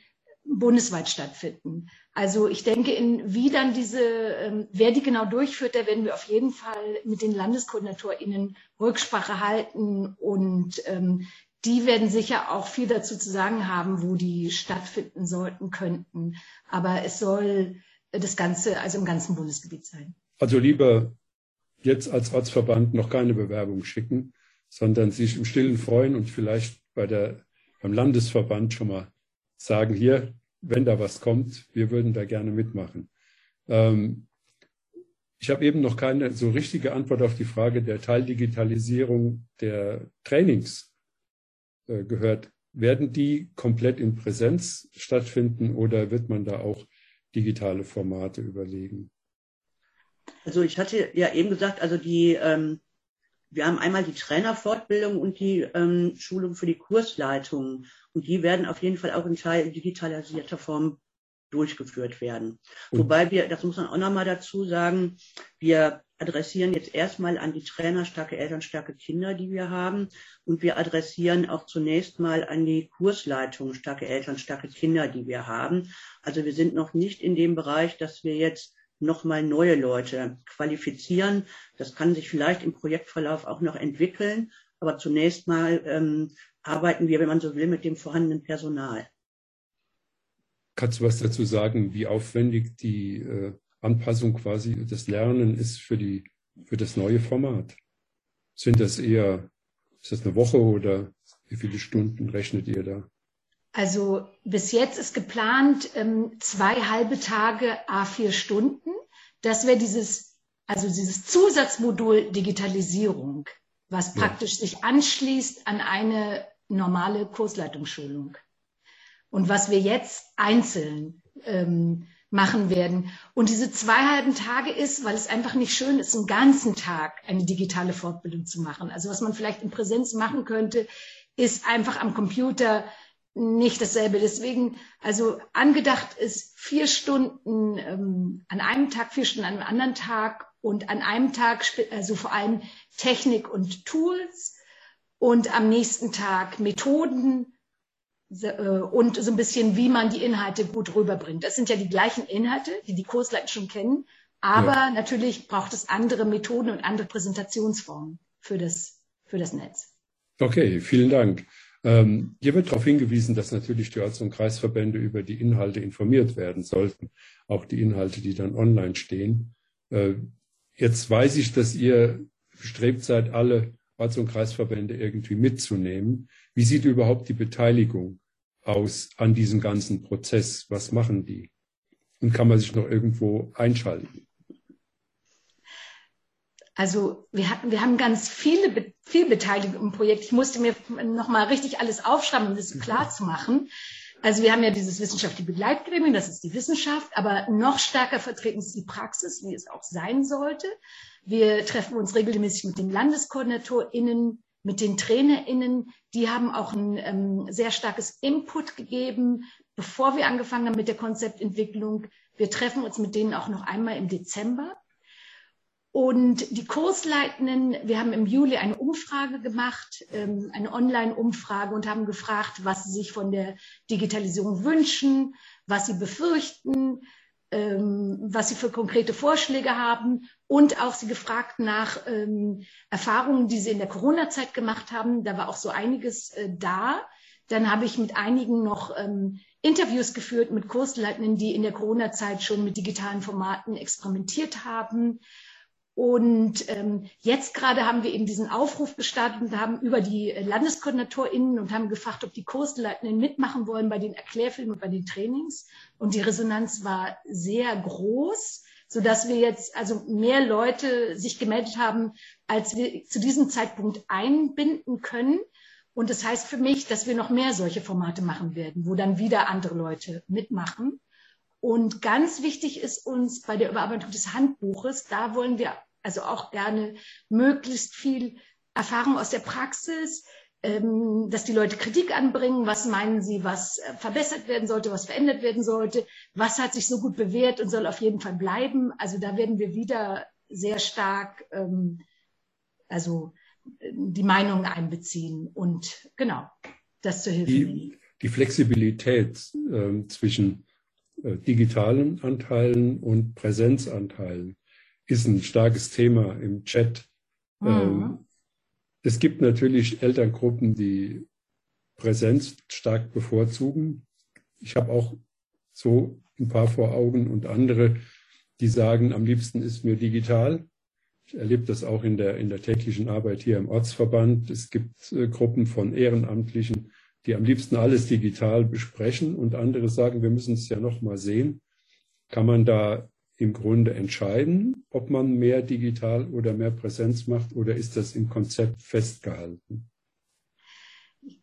bundesweit stattfinden. Also ich denke, in, wie dann diese, ähm, wer die genau durchführt, da werden wir auf jeden Fall mit den LandeskoordinatorInnen Rücksprache halten und ähm, die werden sicher auch viel dazu zu sagen haben, wo die stattfinden sollten, könnten. Aber es soll das Ganze, also im ganzen Bundesgebiet sein. Also lieber jetzt als Ortsverband noch keine Bewerbung schicken, sondern sich im Stillen freuen und vielleicht bei der beim Landesverband schon mal sagen, hier, wenn da was kommt, wir würden da gerne mitmachen. Ähm, ich habe eben noch keine so richtige Antwort auf die Frage der Teildigitalisierung der Trainings äh, gehört. Werden die komplett in Präsenz stattfinden oder wird man da auch digitale Formate überlegen? Also ich hatte ja eben gesagt, also die, ähm, wir haben einmal die Trainerfortbildung und die ähm, Schulung für die Kursleitung. Und die werden auf jeden Fall auch in Teil digitalisierter Form durchgeführt werden. Mhm. Wobei wir, das muss man auch nochmal dazu sagen, wir adressieren jetzt erstmal an die Trainer starke Eltern, starke Kinder, die wir haben. Und wir adressieren auch zunächst mal an die Kursleitung starke Eltern, starke Kinder, die wir haben. Also wir sind noch nicht in dem Bereich, dass wir jetzt nochmal neue Leute qualifizieren. Das kann sich vielleicht im Projektverlauf auch noch entwickeln. Aber zunächst mal ähm, arbeiten wir, wenn man so will, mit dem vorhandenen Personal. Kannst du was dazu sagen, wie aufwendig die äh, Anpassung quasi des Lernen ist für, die, für das neue Format? Sind das eher, ist das eine Woche oder wie viele Stunden rechnet ihr da? Also bis jetzt ist geplant ähm, zwei halbe Tage a vier Stunden. Das wäre dieses, also dieses Zusatzmodul Digitalisierung, was praktisch ja. sich anschließt an eine normale Kursleitungsschulung. Und was wir jetzt einzeln ähm, machen werden. Und diese zwei halben Tage ist, weil es einfach nicht schön ist, einen ganzen Tag eine digitale Fortbildung zu machen. Also was man vielleicht in Präsenz machen könnte, ist einfach am Computer nicht dasselbe. Deswegen, also angedacht ist vier Stunden ähm, an einem Tag, vier Stunden an einem anderen Tag und an einem Tag, also vor allem Technik und Tools und am nächsten Tag Methoden äh, und so ein bisschen, wie man die Inhalte gut rüberbringt. Das sind ja die gleichen Inhalte, die die Kursleiter schon kennen, aber ja. natürlich braucht es andere Methoden und andere Präsentationsformen für das, für das Netz. Okay, vielen Dank. Ähm, hier wird darauf hingewiesen, dass natürlich die Orts- und Kreisverbände über die Inhalte informiert werden sollten, auch die Inhalte, die dann online stehen. Äh, jetzt weiß ich, dass ihr bestrebt seid, alle Orts- und Kreisverbände irgendwie mitzunehmen. Wie sieht überhaupt die Beteiligung aus an diesem ganzen Prozess? Was machen die? Und kann man sich noch irgendwo einschalten? Also wir hatten, wir haben ganz viele, viel Beteiligung im Projekt. Ich musste mir nochmal richtig alles aufschreiben, um das so klar zu machen. Also wir haben ja dieses wissenschaftliche Begleitgremium, das ist die Wissenschaft, aber noch stärker vertreten ist die Praxis, wie es auch sein sollte. Wir treffen uns regelmäßig mit den LandeskoordinatorInnen, mit den TrainerInnen. Die haben auch ein ähm, sehr starkes Input gegeben, bevor wir angefangen haben mit der Konzeptentwicklung. Wir treffen uns mit denen auch noch einmal im Dezember. Und die Kursleitenden, wir haben im Juli eine Umfrage gemacht, ähm, eine Online-Umfrage und haben gefragt, was sie sich von der Digitalisierung wünschen, was sie befürchten, ähm, was sie für konkrete Vorschläge haben und auch sie gefragt nach ähm, Erfahrungen, die sie in der Corona-Zeit gemacht haben. Da war auch so einiges äh, da. Dann habe ich mit einigen noch Interviews geführt mit Kursleitenden, die in der Corona-Zeit schon mit digitalen Formaten experimentiert haben. Und ähm, jetzt gerade haben wir eben diesen Aufruf gestartet und haben über die LandeskoordinatorInnen und haben gefragt, ob die Kursleitenden mitmachen wollen bei den Erklärfilmen und bei den Trainings. Und die Resonanz war sehr groß, so dass wir jetzt also mehr Leute sich gemeldet haben, als wir zu diesem Zeitpunkt einbinden können. Und das heißt für mich, dass wir noch mehr solche Formate machen werden, wo dann wieder andere Leute mitmachen. Und ganz wichtig ist uns bei der Überarbeitung des Handbuches, da wollen wir also auch gerne möglichst viel Erfahrung aus der Praxis, ähm, dass die Leute Kritik anbringen. Was meinen sie, was äh, verbessert werden sollte, was verändert werden sollte? Was hat sich so gut bewährt und soll auf jeden Fall bleiben? Also da werden wir wieder sehr stark, ähm, also die Meinungen einbeziehen und genau das zur Hilfe die, Die Flexibilität äh, zwischen äh, digitalen Anteilen und Präsenzanteilen ist ein starkes Thema im Chat. Mhm. Ähm, es gibt natürlich Elterngruppen, die Präsenz stark bevorzugen. Ich habe auch so ein paar vor Augen und andere, die sagen, am liebsten ist mir digital. Ich erlebe das auch in der, in der täglichen Arbeit hier im Ortsverband. Es gibt äh, Gruppen von Ehrenamtlichen, die am liebsten alles digital besprechen und andere sagen, wir müssen es ja noch mal sehen. Kann man da im Grunde entscheiden, ob man mehr digital oder mehr Präsenz macht oder ist das im Konzept festgehalten?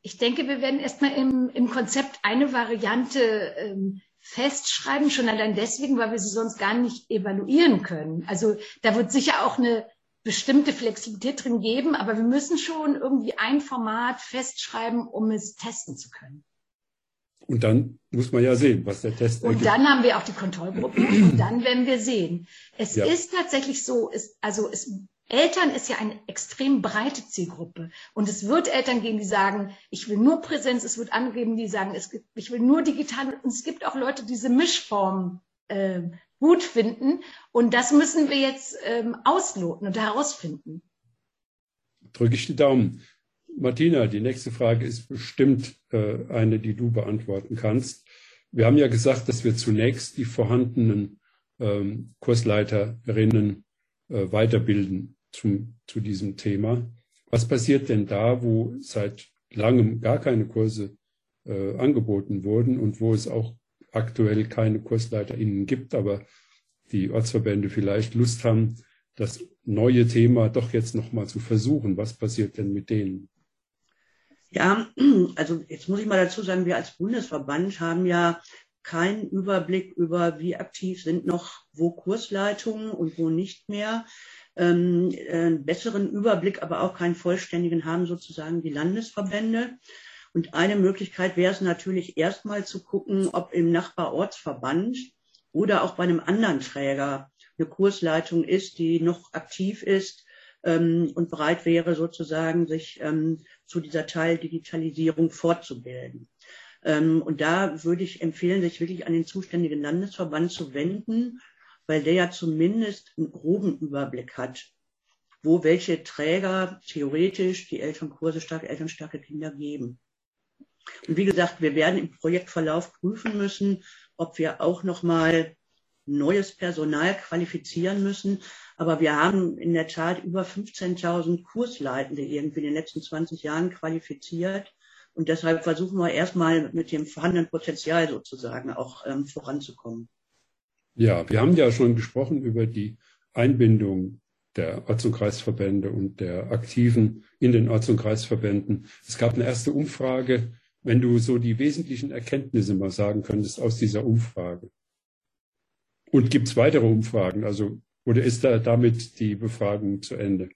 Ich denke, wir werden erstmal im, im Konzept eine Variante ähm, festschreiben, schon allein deswegen, weil wir sie sonst gar nicht evaluieren können. Also da wird sicher auch eine bestimmte Flexibilität drin geben, aber wir müssen schon irgendwie ein Format festschreiben, um es testen zu können. Und dann muss man ja sehen, was der Test ergibt. Und dann haben wir auch die Kontrollgruppen und dann werden wir sehen. Es ja. ist tatsächlich so, es, also es, Eltern ist ja eine extrem breite Zielgruppe. Und es wird Eltern geben, die sagen, ich will nur Präsenz. Es wird andere geben, die sagen, es gibt, ich will nur digital. Und es gibt auch Leute, die diese Mischform äh, gut finden. Und das müssen wir jetzt ähm, ausloten und herausfinden. Drücke ich die Daumen. Martina, die nächste Frage ist bestimmt äh, eine, die du beantworten kannst. Wir haben ja gesagt, dass wir zunächst die vorhandenen ähm, Kursleiterinnen äh, weiterbilden zum, zu diesem Thema. Was passiert denn da, wo seit langem gar keine Kurse äh, angeboten wurden und wo es auch aktuell keine KursleiterInnen gibt, aber die Ortsverbände vielleicht Lust haben, das neue Thema doch jetzt nochmal zu versuchen. Was passiert denn mit denen? Ja, also jetzt muss ich mal dazu sagen, wir als Bundesverband haben ja keinen Überblick über, wie aktiv sind noch wo Kursleitungen und wo nicht mehr. Ähm, einen besseren Überblick, aber auch keinen vollständigen haben sozusagen die Landesverbände. Und eine Möglichkeit wäre es natürlich erstmal zu gucken, ob im Nachbarortsverband oder auch bei einem anderen Träger eine Kursleitung ist, die noch aktiv ist ähm, und bereit wäre, sozusagen sich ähm, zu dieser Teildigitalisierung fortzubilden. Ähm, und da würde ich empfehlen, sich wirklich an den zuständigen Landesverband zu wenden, weil der ja zumindest einen groben Überblick hat, wo welche Träger theoretisch die Elternkurse starke, elternstarke Kinder geben. Und wie gesagt, wir werden im Projektverlauf prüfen müssen, ob wir auch nochmal neues Personal qualifizieren müssen. Aber wir haben in der Tat über 15.000 Kursleitende irgendwie in den letzten 20 Jahren qualifiziert. Und deshalb versuchen wir erstmal mit dem vorhandenen Potenzial sozusagen auch ähm, voranzukommen. Ja, wir haben ja schon gesprochen über die Einbindung der Orts- und Kreisverbände und der Aktiven in den Orts- und Kreisverbänden. Es gab eine erste Umfrage. Wenn du so die wesentlichen Erkenntnisse mal sagen könntest aus dieser Umfrage. Und gibt es weitere Umfragen? Also oder ist da damit die Befragung zu Ende?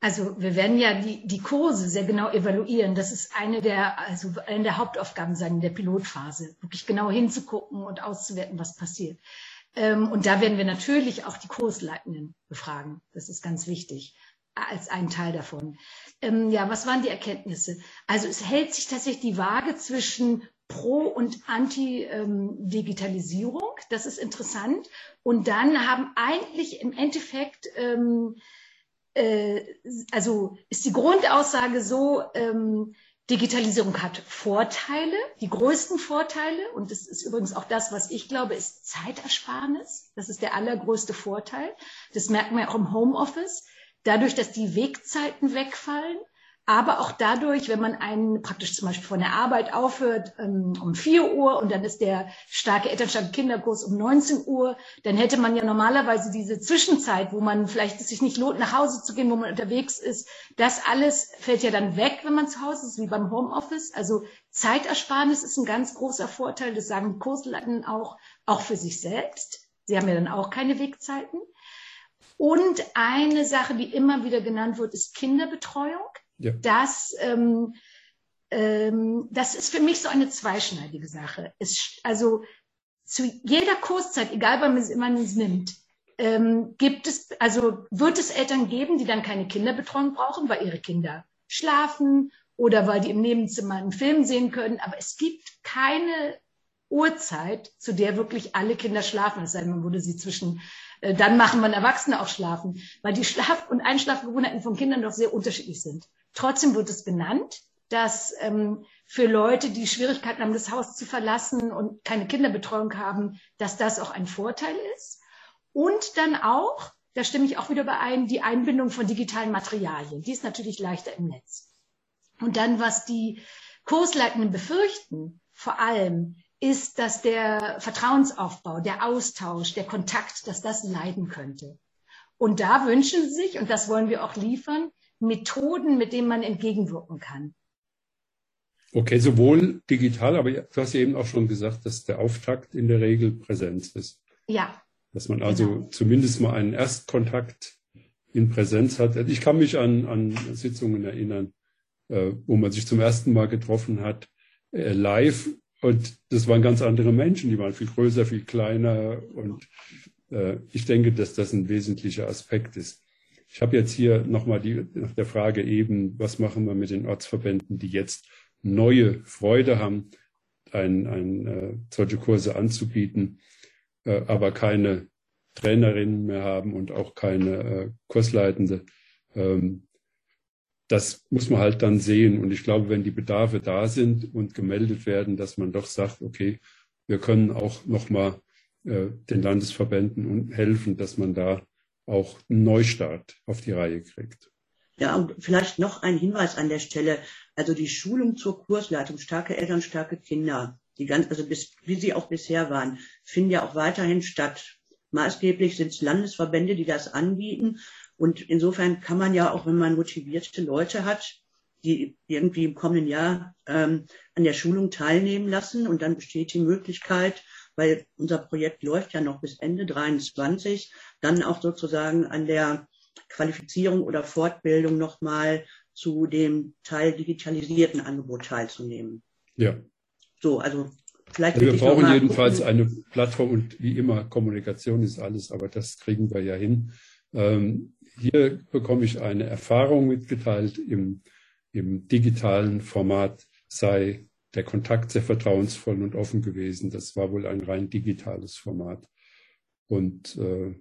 Also wir werden ja die, die Kurse sehr genau evaluieren. Das ist eine der, also eine der Hauptaufgaben sein in der Pilotphase, wirklich genau hinzugucken und auszuwerten, was passiert. Ähm, und da werden wir natürlich auch die Kursleitenden befragen. Das ist ganz wichtig als ein Teil davon. Ähm, ja, was waren die Erkenntnisse? Also es hält sich tatsächlich die Waage zwischen Pro- und Anti-Digitalisierung. Ähm, das ist interessant. Und dann haben eigentlich im Endeffekt, ähm, äh, also ist die Grundaussage so, ähm, Digitalisierung hat Vorteile, die größten Vorteile, und das ist übrigens auch das, was ich glaube, ist Zeitersparnis. Das ist der allergrößte Vorteil. Das merken wir auch im Homeoffice. Dadurch, dass die Wegzeiten wegfallen, aber auch dadurch, wenn man einen praktisch zum Beispiel von der Arbeit aufhört ähm, um 4 Uhr und dann ist der starke Elternschaft Kinderkurs um 19 Uhr, dann hätte man ja normalerweise diese Zwischenzeit, wo man vielleicht es sich nicht lohnt, nach Hause zu gehen, wo man unterwegs ist. Das alles fällt ja dann weg, wenn man zu Hause ist, wie beim Homeoffice. Also Zeitersparnis ist ein ganz großer Vorteil. Das sagen Kursleitenden auch, auch für sich selbst. Sie haben ja dann auch keine Wegzeiten. Und eine Sache, die immer wieder genannt wird, ist Kinderbetreuung. Ja. Das, ähm, ähm, das ist für mich so eine zweischneidige Sache. Es, also zu jeder Kurszeit, egal wann man es nimmt, ähm, gibt es, also wird es Eltern geben, die dann keine Kinderbetreuung brauchen, weil ihre Kinder schlafen oder weil die im Nebenzimmer einen Film sehen können. Aber es gibt keine Uhrzeit, zu der wirklich alle Kinder schlafen. Es sei denn, man würde sie zwischen dann machen, wann Erwachsene auch schlafen, weil die Schlaf- und Einschlafgewohnheiten von Kindern doch sehr unterschiedlich sind. Trotzdem wird es benannt, dass ähm, für Leute, die Schwierigkeiten haben, das Haus zu verlassen und keine Kinderbetreuung haben, dass das auch ein Vorteil ist. Und dann auch, da stimme ich auch wieder überein, die Einbindung von digitalen Materialien. Die ist natürlich leichter im Netz. Und dann, was die Kursleitenden befürchten, vor allem, ist, dass der Vertrauensaufbau, der Austausch, der Kontakt, dass das leiden könnte. Und da wünschen sie sich, und das wollen wir auch liefern, Methoden, mit denen man entgegenwirken kann. Okay, sowohl digital, aber du hast ja eben auch schon gesagt, dass der Auftakt in der Regel Präsenz ist. Ja. Dass man also genau. zumindest mal einen Erstkontakt in Präsenz hat. Ich kann mich an, an Sitzungen erinnern, äh, wo man sich zum ersten Mal getroffen hat, äh, live. Und das waren ganz andere Menschen, die waren viel größer, viel kleiner. Und äh, ich denke, dass das ein wesentlicher Aspekt ist. Ich habe jetzt hier nochmal die, nach der Frage eben, was machen wir mit den Ortsverbänden, die jetzt neue Freude haben, ein, ein, äh, solche Kurse anzubieten, äh, aber keine Trainerinnen mehr haben und auch keine äh, Kursleitende. Ähm, das muss man halt dann sehen. Und ich glaube, wenn die Bedarfe da sind und gemeldet werden, dass man doch sagt, okay, wir können auch nochmal äh, den Landesverbänden helfen, dass man da auch einen Neustart auf die Reihe kriegt. Ja, und vielleicht noch ein Hinweis an der Stelle. Also die Schulung zur Kursleitung, starke Eltern, starke Kinder, die ganz, also bis, wie sie auch bisher waren, finden ja auch weiterhin statt. Maßgeblich sind es Landesverbände, die das anbieten. Und insofern kann man ja auch, wenn man motivierte Leute hat, die irgendwie im kommenden Jahr ähm, an der Schulung teilnehmen lassen. Und dann besteht die Möglichkeit, weil unser Projekt läuft ja noch bis Ende 23, dann auch sozusagen an der Qualifizierung oder Fortbildung nochmal zu dem Teil digitalisierten Angebot teilzunehmen. Ja. So, also vielleicht. Also wir brauchen jedenfalls eine Plattform und wie immer, Kommunikation ist alles, aber das kriegen wir ja hin. Ähm, hier bekomme ich eine Erfahrung mitgeteilt im, im digitalen Format, sei der Kontakt sehr vertrauensvoll und offen gewesen. Das war wohl ein rein digitales Format. Und äh,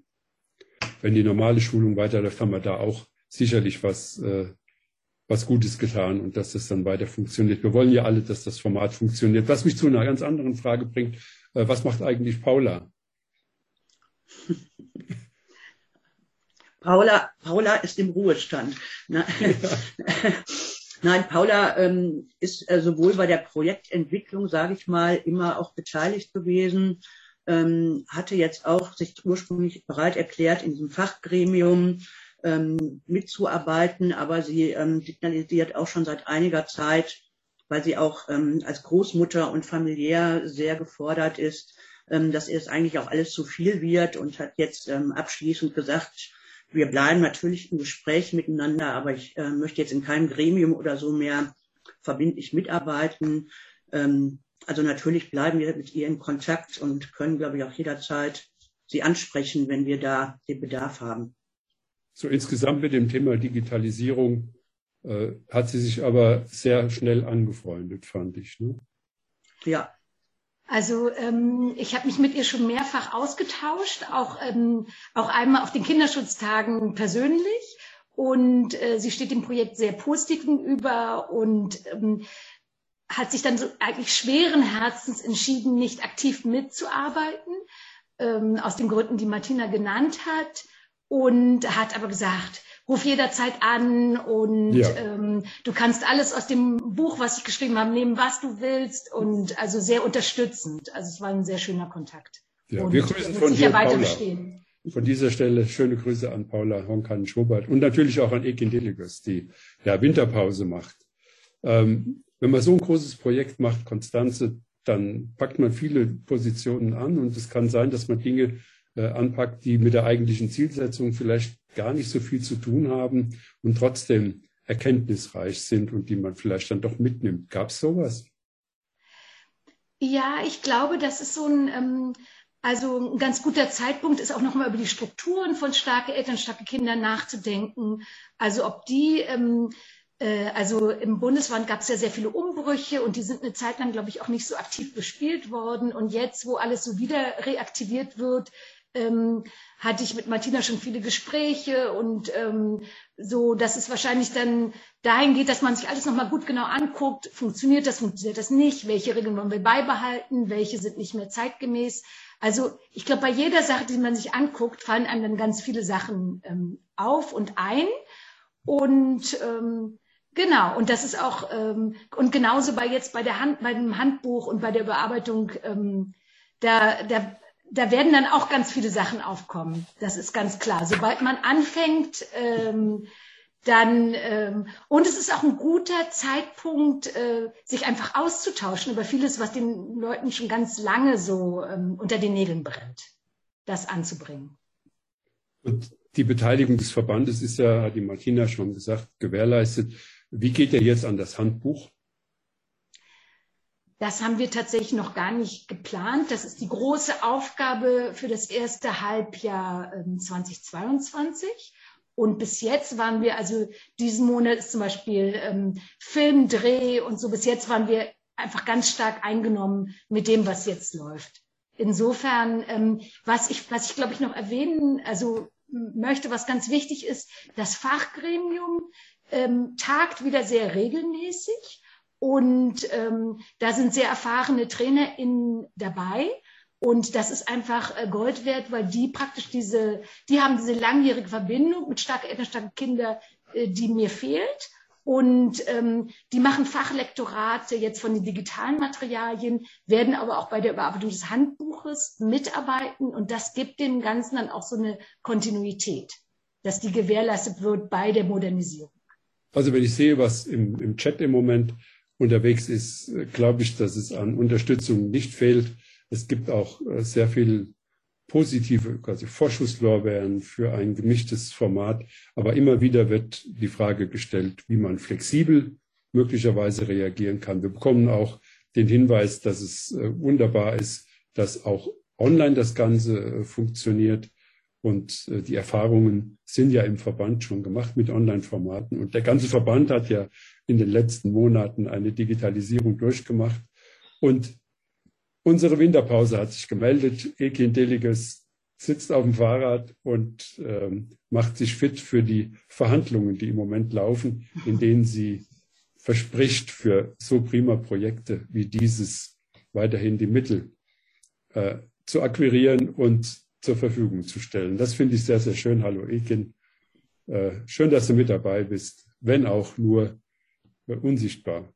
wenn die normale Schulung weiterläuft, haben wir da auch sicherlich was, äh, was Gutes getan und dass das dann weiter funktioniert. Wir wollen ja alle, dass das Format funktioniert. Was mich zu einer ganz anderen Frage bringt, äh, was macht eigentlich Paula? Paula, Paula ist im Ruhestand. Ja. Nein, Paula ähm, ist äh, sowohl bei der Projektentwicklung, sage ich mal, immer auch beteiligt gewesen, ähm, hatte jetzt auch sich ursprünglich bereit erklärt, in diesem Fachgremium ähm, mitzuarbeiten, aber sie ähm, signalisiert auch schon seit einiger Zeit, weil sie auch ähm, als Großmutter und familiär sehr gefordert ist, ähm, dass ihr es eigentlich auch alles zu viel wird und hat jetzt ähm, abschließend gesagt, wir bleiben natürlich im Gespräch miteinander, aber ich äh, möchte jetzt in keinem Gremium oder so mehr verbindlich mitarbeiten. Ähm, also natürlich bleiben wir mit ihr in Kontakt und können, glaube ich, auch jederzeit sie ansprechen, wenn wir da den Bedarf haben. So insgesamt mit dem Thema Digitalisierung äh, hat sie sich aber sehr schnell angefreundet, fand ich. Ne? Ja. Also ähm, ich habe mich mit ihr schon mehrfach ausgetauscht, auch, ähm, auch einmal auf den Kinderschutztagen persönlich. Und äh, sie steht dem Projekt sehr positiv gegenüber und ähm, hat sich dann so eigentlich schweren Herzens entschieden, nicht aktiv mitzuarbeiten, ähm, aus den Gründen, die Martina genannt hat, und hat aber gesagt, ruf jederzeit an und ja. ähm, du kannst alles aus dem Buch, was ich geschrieben habe, nehmen, was du willst und also sehr unterstützend. Also es war ein sehr schöner Kontakt. Ja, und wir grüßen von hier Paula. Bestehen. Von dieser Stelle schöne Grüße an Paula Honkan-Schobert und natürlich auch an Ekin Deligus, die ja Winterpause macht. Ähm, wenn man so ein großes Projekt macht, Konstanze, dann packt man viele Positionen an und es kann sein, dass man Dinge äh, anpackt, die mit der eigentlichen Zielsetzung vielleicht gar nicht so viel zu tun haben und trotzdem erkenntnisreich sind und die man vielleicht dann doch mitnimmt. Gab es sowas? Ja, ich glaube, das ist so ein, ähm, also ein ganz guter Zeitpunkt ist auch nochmal über die Strukturen von starke Eltern, starke Kinder nachzudenken. Also ob die ähm, äh, also im Bundesland gab es ja sehr viele Umbrüche und die sind eine Zeit lang, glaube ich, auch nicht so aktiv bespielt worden. Und jetzt, wo alles so wieder reaktiviert wird, ähm, hatte ich mit Martina schon viele Gespräche und ähm, so, dass es wahrscheinlich dann dahin geht, dass man sich alles nochmal gut genau anguckt. Funktioniert das, funktioniert das nicht? Welche Regeln wollen wir beibehalten? Welche sind nicht mehr zeitgemäß? Also ich glaube, bei jeder Sache, die man sich anguckt, fallen einem dann ganz viele Sachen ähm, auf und ein. Und ähm, Genau, und das ist auch, ähm, und genauso bei jetzt bei der Hand, bei dem Handbuch und bei der Überarbeitung, ähm, da, da, da werden dann auch ganz viele Sachen aufkommen. Das ist ganz klar. Sobald man anfängt, ähm, dann ähm, und es ist auch ein guter Zeitpunkt, äh, sich einfach auszutauschen über vieles, was den Leuten schon ganz lange so ähm, unter den Nägeln brennt, das anzubringen. Und die Beteiligung des Verbandes ist ja, hat die Martina schon gesagt, gewährleistet. Wie geht ihr jetzt an das Handbuch? Das haben wir tatsächlich noch gar nicht geplant. Das ist die große Aufgabe für das erste Halbjahr 2022. Ähm, und bis jetzt waren wir, also diesen Monat ist zum Beispiel ähm, Filmdreh und so, bis jetzt waren wir einfach ganz stark eingenommen mit dem, was jetzt läuft. Insofern, ähm, was ich, was ich glaube ich noch erwähnen, also möchte, was ganz wichtig ist, das Fachgremium ähm, tagt wieder sehr regelmäßig und ähm, da sind sehr erfahrene TrainerInnen dabei. Und das ist einfach äh, Gold wert, weil die praktisch diese, die haben diese langjährige Verbindung mit starke Eltern, starke Kinder, äh, die mir fehlt. Und ähm, die machen Fachlektorate jetzt von den digitalen Materialien, werden aber auch bei der Überarbeitung des Handbuches mitarbeiten. Und das gibt dem Ganzen dann auch so eine Kontinuität, dass die gewährleistet wird bei der Modernisierung. Also wenn ich sehe, was im, im Chat im Moment unterwegs ist, äh, glaube ich, dass es an Unterstützung nicht fehlt. Es gibt auch äh, sehr viel positive quasi Vorschusslorbeeren für ein gemischtes Format. Aber immer wieder wird die Frage gestellt, wie man flexibel möglicherweise reagieren kann. Wir bekommen auch den Hinweis, dass es äh, wunderbar ist, dass auch online das Ganze funktioniert. Und die Erfahrungen sind ja im Verband schon gemacht mit Online-Formaten. Und der ganze Verband hat ja in den letzten Monaten eine Digitalisierung durchgemacht. Und unsere Winterpause hat sich gemeldet. Ekin Deliges sitzt auf dem Fahrrad und ähm, macht sich fit für die Verhandlungen, die im Moment laufen, in denen sie verspricht, für so prima Projekte wie dieses weiterhin die Mittel äh, zu akquirieren und zur Verfügung zu stellen. Das finde ich sehr, sehr schön. Hallo Ekin. Äh, schön, dass du mit dabei bist, wenn auch nur äh, unsichtbar.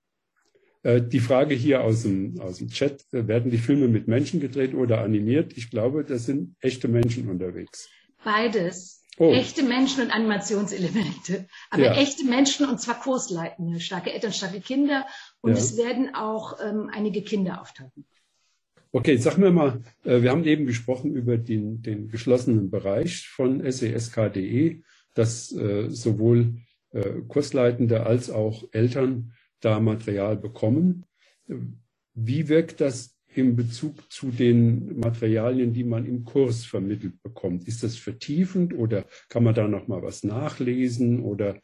Äh, die Frage hier aus dem, aus dem Chat, werden die Filme mit Menschen gedreht oder animiert? Ich glaube, das sind echte Menschen unterwegs. Beides. Oh. Echte Menschen und Animationselemente. Aber ja. echte Menschen und zwar Kursleitende, starke Eltern, starke Kinder. Und ja. es werden auch ähm, einige Kinder auftauchen. Okay, sag mir mal, äh, wir haben eben gesprochen über den, den geschlossenen Bereich von sesk.de, dass äh, sowohl äh, Kursleitende als auch Eltern da Material bekommen. Wie wirkt das im Bezug zu den Materialien, die man im Kurs vermittelt bekommt? Ist das vertiefend oder kann man da noch mal was nachlesen oder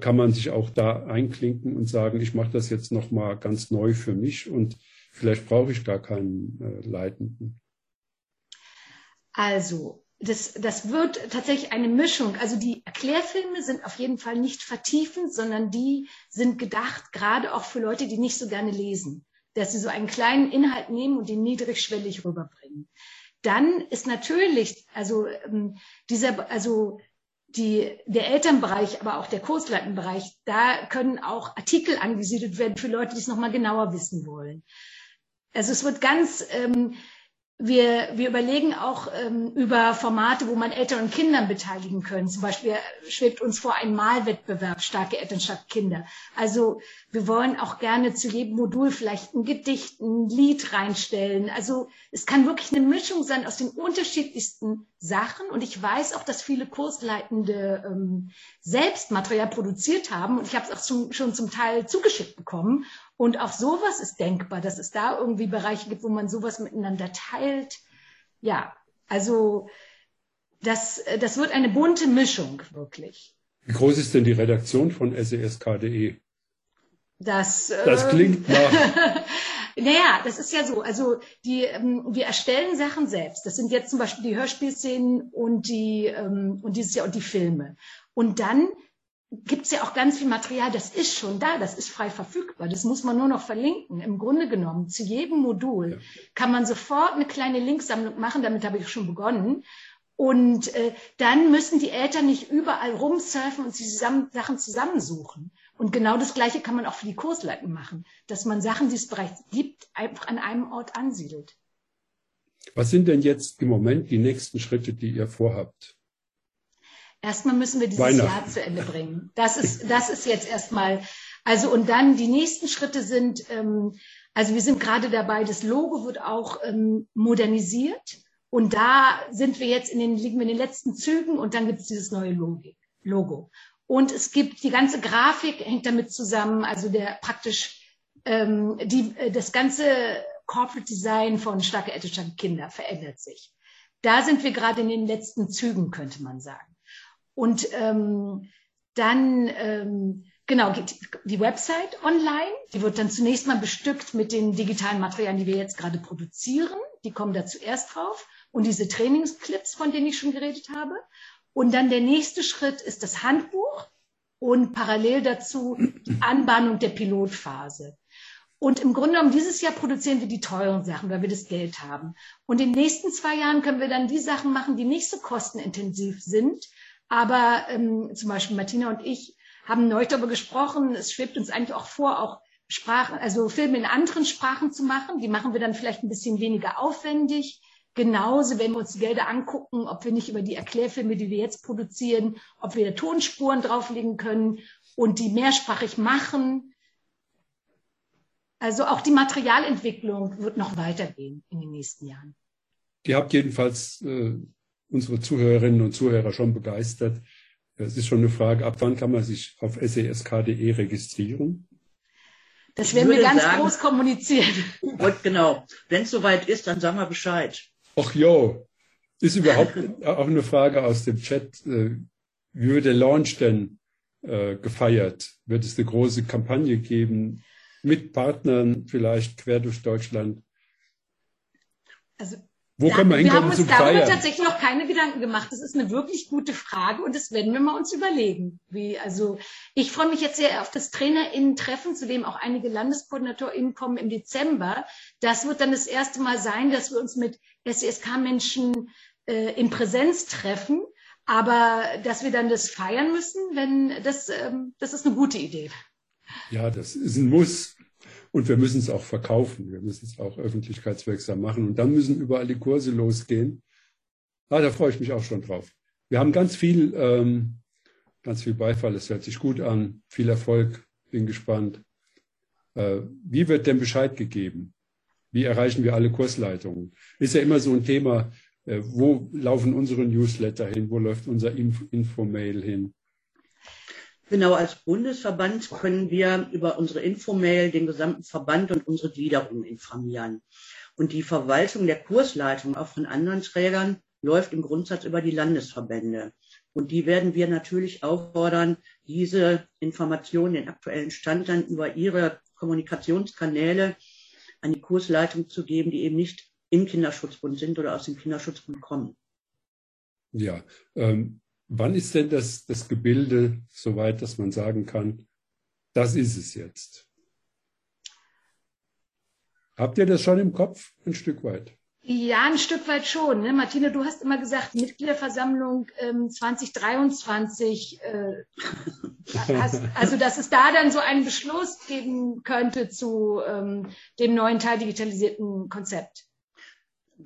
kann man sich auch da einklinken und sagen, ich mache das jetzt noch mal ganz neu für mich und vielleicht brauche ich gar keinen äh, Leitenden? Also das, das wird tatsächlich eine Mischung. Also die Erklärfilme sind auf jeden Fall nicht vertiefend, sondern die sind gedacht, gerade auch für Leute, die nicht so gerne lesen, dass sie so einen kleinen Inhalt nehmen und den niedrigschwellig rüberbringen. Dann ist natürlich, also ähm, dieser, also die, der Elternbereich, aber auch der Kursleitenbereich, da können auch Artikel angesiedelt werden für Leute, die es nochmal genauer wissen wollen. Also es wird ganz ähm, wir, wir überlegen auch ähm, über Formate, wo man Eltern und Kindern beteiligen können. Zum Beispiel schwebt uns vor ein Malwettbewerb, starke Eltern, starke Kinder. Also wir wollen auch gerne zu jedem Modul vielleicht ein Gedicht, ein Lied reinstellen. Also es kann wirklich eine Mischung sein aus den unterschiedlichsten Sachen. Und ich weiß auch, dass viele Kursleitende ähm, selbst Material produziert haben. Und ich habe es auch zum, schon zum Teil zugeschickt bekommen. Und auch sowas ist denkbar, dass es da irgendwie Bereiche gibt, wo man sowas miteinander teilt. Ja, also das, das wird eine bunte Mischung, wirklich. Wie groß ist denn die Redaktion von sesk.de? Das, das klingt nach. naja, das ist ja so. Also die, ähm, wir erstellen Sachen selbst. Das sind jetzt zum Beispiel die Hörspielszenen und die ähm, und dieses Jahr und die Filme. Und dann gibt es ja auch ganz viel Material, das ist schon da, das ist frei verfügbar. Das muss man nur noch verlinken. Im Grunde genommen, zu jedem Modul ja. kann man sofort eine kleine Linksammlung machen, damit habe ich schon begonnen. Und äh, dann müssen die Eltern nicht überall rumsurfen und sich zusammen, Sachen zusammensuchen. Und genau das Gleiche kann man auch für die Kursleiten machen, dass man Sachen, die es bereits gibt, einfach an einem Ort ansiedelt. Was sind denn jetzt im Moment die nächsten Schritte, die ihr vorhabt? Erstmal müssen wir dieses Jahr zu Ende bringen. Das ist, das ist jetzt erstmal, also und dann die nächsten Schritte sind, ähm, also wir sind gerade dabei, das Logo wird auch ähm, modernisiert und da sind wir jetzt in den, liegen wir in den letzten Zügen und dann gibt es dieses neue Logo. Und es gibt die ganze Grafik hängt damit zusammen, also der praktisch ähm, die, äh, das ganze Corporate Design von Starke Eltern Kinder verändert sich. Da sind wir gerade in den letzten Zügen, könnte man sagen. Und ähm, dann ähm, genau geht die Website online. Die wird dann zunächst mal bestückt mit den digitalen Materialien, die wir jetzt gerade produzieren. Die kommen da zuerst drauf. Und diese Trainingsclips, von denen ich schon geredet habe. Und dann der nächste Schritt ist das Handbuch und parallel dazu die Anbahnung der Pilotphase. Und im Grunde genommen, dieses Jahr produzieren wir die teuren Sachen, weil wir das Geld haben. Und in den nächsten zwei Jahren können wir dann die Sachen machen, die nicht so kostenintensiv sind. Aber ähm, zum Beispiel Martina und ich haben neulich darüber gesprochen. Es schwebt uns eigentlich auch vor, auch Sprachen, also Filme in anderen Sprachen zu machen. Die machen wir dann vielleicht ein bisschen weniger aufwendig. Genauso, wenn wir uns die Gelder angucken, ob wir nicht über die Erklärfilme, die wir jetzt produzieren, ob wir Tonspuren drauflegen können und die mehrsprachig machen. Also auch die Materialentwicklung wird noch weitergehen in den nächsten Jahren. Ihr habt jedenfalls äh, unsere Zuhörerinnen und Zuhörer schon begeistert. Es ist schon eine Frage, ab wann kann man sich auf sesk.de registrieren? Das werden wir ganz sagen, groß kommunizieren. Und genau, wenn es soweit ist, dann sagen wir Bescheid. Ach jo, ist überhaupt auch eine Frage aus dem Chat. Äh, wie wird der Launch denn äh, gefeiert? Wird es eine große Kampagne geben mit Partnern vielleicht quer durch Deutschland? Also wo da, können wir Wir haben uns darüber tatsächlich noch keine Gedanken gemacht. Das ist eine wirklich gute Frage und das werden wir mal uns überlegen. Wie, also ich freue mich jetzt sehr auf das TrainerInnen-Treffen, zu dem auch einige LandeskoordinatorInnen kommen im Dezember. Das wird dann das erste Mal sein, dass wir uns mit SESK-Menschen äh, in Präsenz treffen. Aber dass wir dann das feiern müssen, wenn das, ähm, das ist eine gute Idee. Ja, das ist ein Muss. Und wir müssen es auch verkaufen. Wir müssen es auch öffentlichkeitswirksam machen. Und dann müssen überall die Kurse losgehen. Ah, da freue ich mich auch schon drauf. Wir haben ganz viel, ähm, ganz viel Beifall. Es hört sich gut an. Viel Erfolg. Bin gespannt. Äh, wie wird denn Bescheid gegeben? Wie erreichen wir alle Kursleitungen? Ist ja immer so ein Thema. Äh, wo laufen unsere Newsletter hin? Wo läuft unser Inf Infomail hin? Genau, als Bundesverband können wir über unsere Infomail den gesamten Verband und unsere Gliederung informieren. Und die Verwaltung der Kursleitung auch von anderen Trägern läuft im Grundsatz über die Landesverbände. Und die werden wir natürlich auffordern, diese Informationen, den aktuellen Stand dann über ihre Kommunikationskanäle an die Kursleitung zu geben, die eben nicht im Kinderschutzbund sind oder aus dem Kinderschutzbund kommen. Ja, ähm, Wann ist denn das, das Gebilde so weit, dass man sagen kann, das ist es jetzt? Habt ihr das schon im Kopf ein Stück weit? Ja, ein Stück weit schon. Ne? Martina, du hast immer gesagt, Mitgliederversammlung ähm, 2023. Äh, hast, also, dass es da dann so einen Beschluss geben könnte zu ähm, dem neuen Teil digitalisierten Konzept.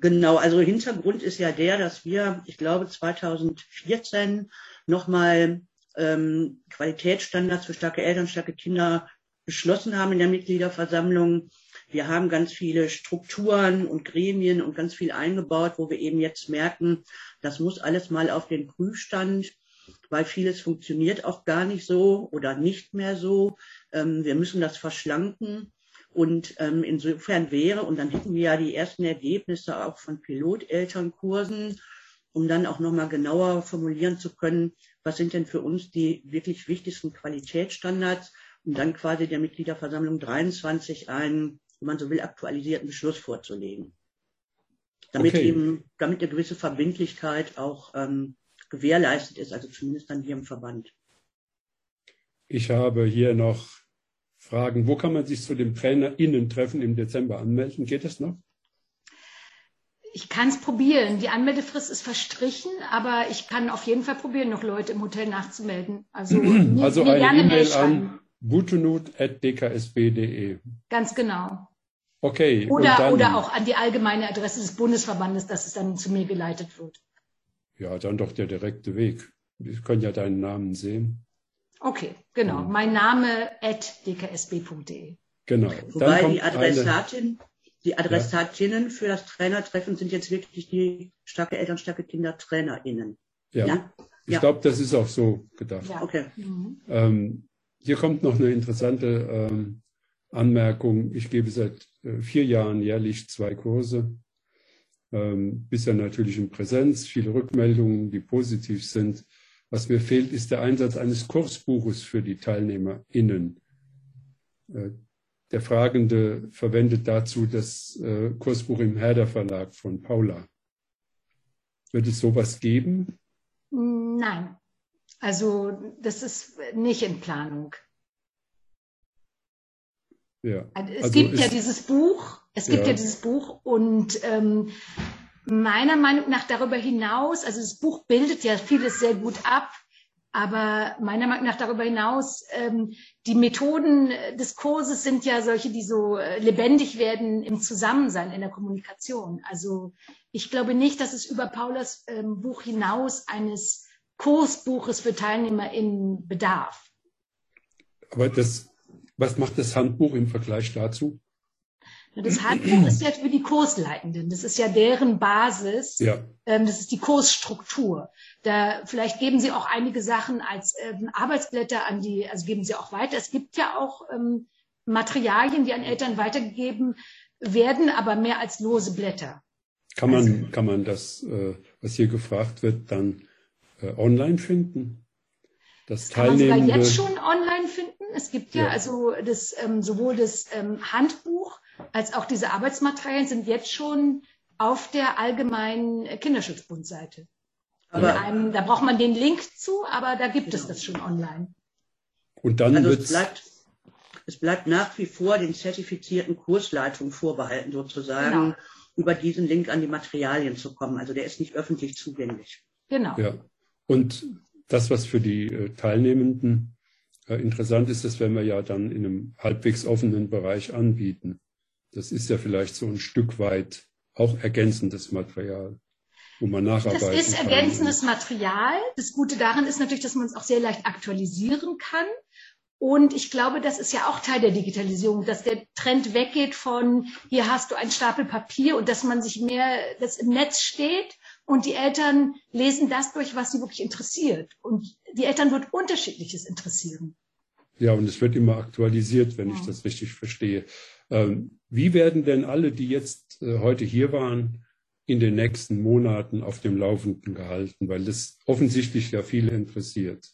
Genau, also Hintergrund ist ja der, dass wir, ich glaube, 2014 nochmal ähm, Qualitätsstandards für starke Eltern, starke Kinder beschlossen haben in der Mitgliederversammlung. Wir haben ganz viele Strukturen und Gremien und ganz viel eingebaut, wo wir eben jetzt merken, das muss alles mal auf den Prüfstand, weil vieles funktioniert auch gar nicht so oder nicht mehr so. Ähm, wir müssen das verschlanken. Und ähm, insofern wäre, und dann hätten wir ja die ersten Ergebnisse auch von Pilotelternkursen, um dann auch nochmal genauer formulieren zu können, was sind denn für uns die wirklich wichtigsten Qualitätsstandards, um dann quasi der Mitgliederversammlung 23 einen, wenn man so will, aktualisierten Beschluss vorzulegen. Damit okay. eben, damit eine gewisse Verbindlichkeit auch ähm, gewährleistet ist, also zumindest dann hier im Verband. Ich habe hier noch fragen, wo kann man sich zu dem TrainerInnen-Treffen im Dezember anmelden? Geht das noch? Ich kann es probieren. Die Anmeldefrist ist verstrichen, aber ich kann auf jeden Fall probieren, noch Leute im Hotel nachzumelden. Also, mir, also mir eine E-Mail an butenut.dksb.de. Ganz genau. Okay. Oder, dann, oder auch an die allgemeine Adresse des Bundesverbandes, dass es dann zu mir geleitet wird. Ja, dann doch der direkte Weg. Wir können ja deinen Namen sehen. Okay, genau. Mhm. Mein Name at dksb.de. Genau. Wobei die Adressatin, eine, die Adressatinnen ja. für das Trainertreffen sind jetzt wirklich die starke Eltern, starke Kinder TrainerInnen. Ja. ja? Ich ja. glaube, das ist auch so gedacht. Ja. Okay. Mhm. Ähm, hier kommt noch eine interessante ähm, Anmerkung. Ich gebe seit äh, vier Jahren jährlich zwei Kurse. Ähm, bisher natürlich in Präsenz, viele Rückmeldungen, die positiv sind. Was mir fehlt, ist der Einsatz eines Kursbuches für die TeilnehmerInnen. Äh, der Fragende verwendet dazu das äh, Kursbuch im Herder Verlag von Paula. Wird es sowas geben? Nein. Also das ist nicht in Planung. Ja. Also es also gibt ja dieses Buch, es gibt ja, ja dieses Buch und ähm, meiner Meinung nach darüber hinaus, also das Buch bildet ja vieles sehr gut ab, aber meiner Meinung nach darüber hinaus, ähm, die Methoden des Kurses sind ja solche, die so äh, lebendig werden im Zusammensein, in der Kommunikation. Also ich glaube nicht, dass es über Paulas ähm, Buch hinaus eines Kursbuches für TeilnehmerInnen bedarf. Aber das, was macht das Handbuch im Vergleich dazu? Das Handbuch ist ja für die Kursleitenden. Das ist ja deren Basis. Ja. Ähm, das ist die Kursstruktur. Da vielleicht geben Sie auch einige Sachen als ähm, Arbeitsblätter an die, also geben Sie auch weiter. Es gibt ja auch ähm, Materialien, die an Eltern weitergegeben werden, aber mehr als lose Blätter. Kann man, also, kann man das, äh, was hier gefragt wird, dann äh, online finden? Das, das kann man sogar jetzt schon online finden. Es gibt ja, ja. also das, ähm, sowohl das ähm, Handbuch als auch diese Arbeitsmaterialien sind jetzt schon auf der allgemeinen Kinderschutzbundseite. Aber einem, da braucht man den Link zu, aber da gibt genau. es das schon online. Und dann also es bleibt, es bleibt nach wie vor den zertifizierten Kursleitungen vorbehalten, sozusagen, genau. über diesen Link an die Materialien zu kommen. Also der ist nicht öffentlich zugänglich. Genau. Ja. Und das, was für die äh, Teilnehmenden äh, interessant ist, das werden wir ja dann in einem halbwegs offenen Bereich anbieten. Das ist ja vielleicht so ein Stück weit auch ergänzendes Material, wo man nacharbeiten kann. Das ist ergänzendes Material. Das Gute daran ist natürlich, dass man es auch sehr leicht aktualisieren kann. Und ich glaube, das ist ja auch Teil der Digitalisierung, dass der Trend weggeht von, hier hast du einen Stapel Papier und dass man sich mehr, das im Netz steht und die Eltern lesen das durch, was sie wirklich interessiert. Und die Eltern wird unterschiedliches interessieren. Ja, und es wird immer aktualisiert, wenn ja. ich das richtig verstehe. Ähm, wie werden denn alle, die jetzt äh, heute hier waren, in den nächsten Monaten auf dem Laufenden gehalten? Weil das offensichtlich ja viele interessiert.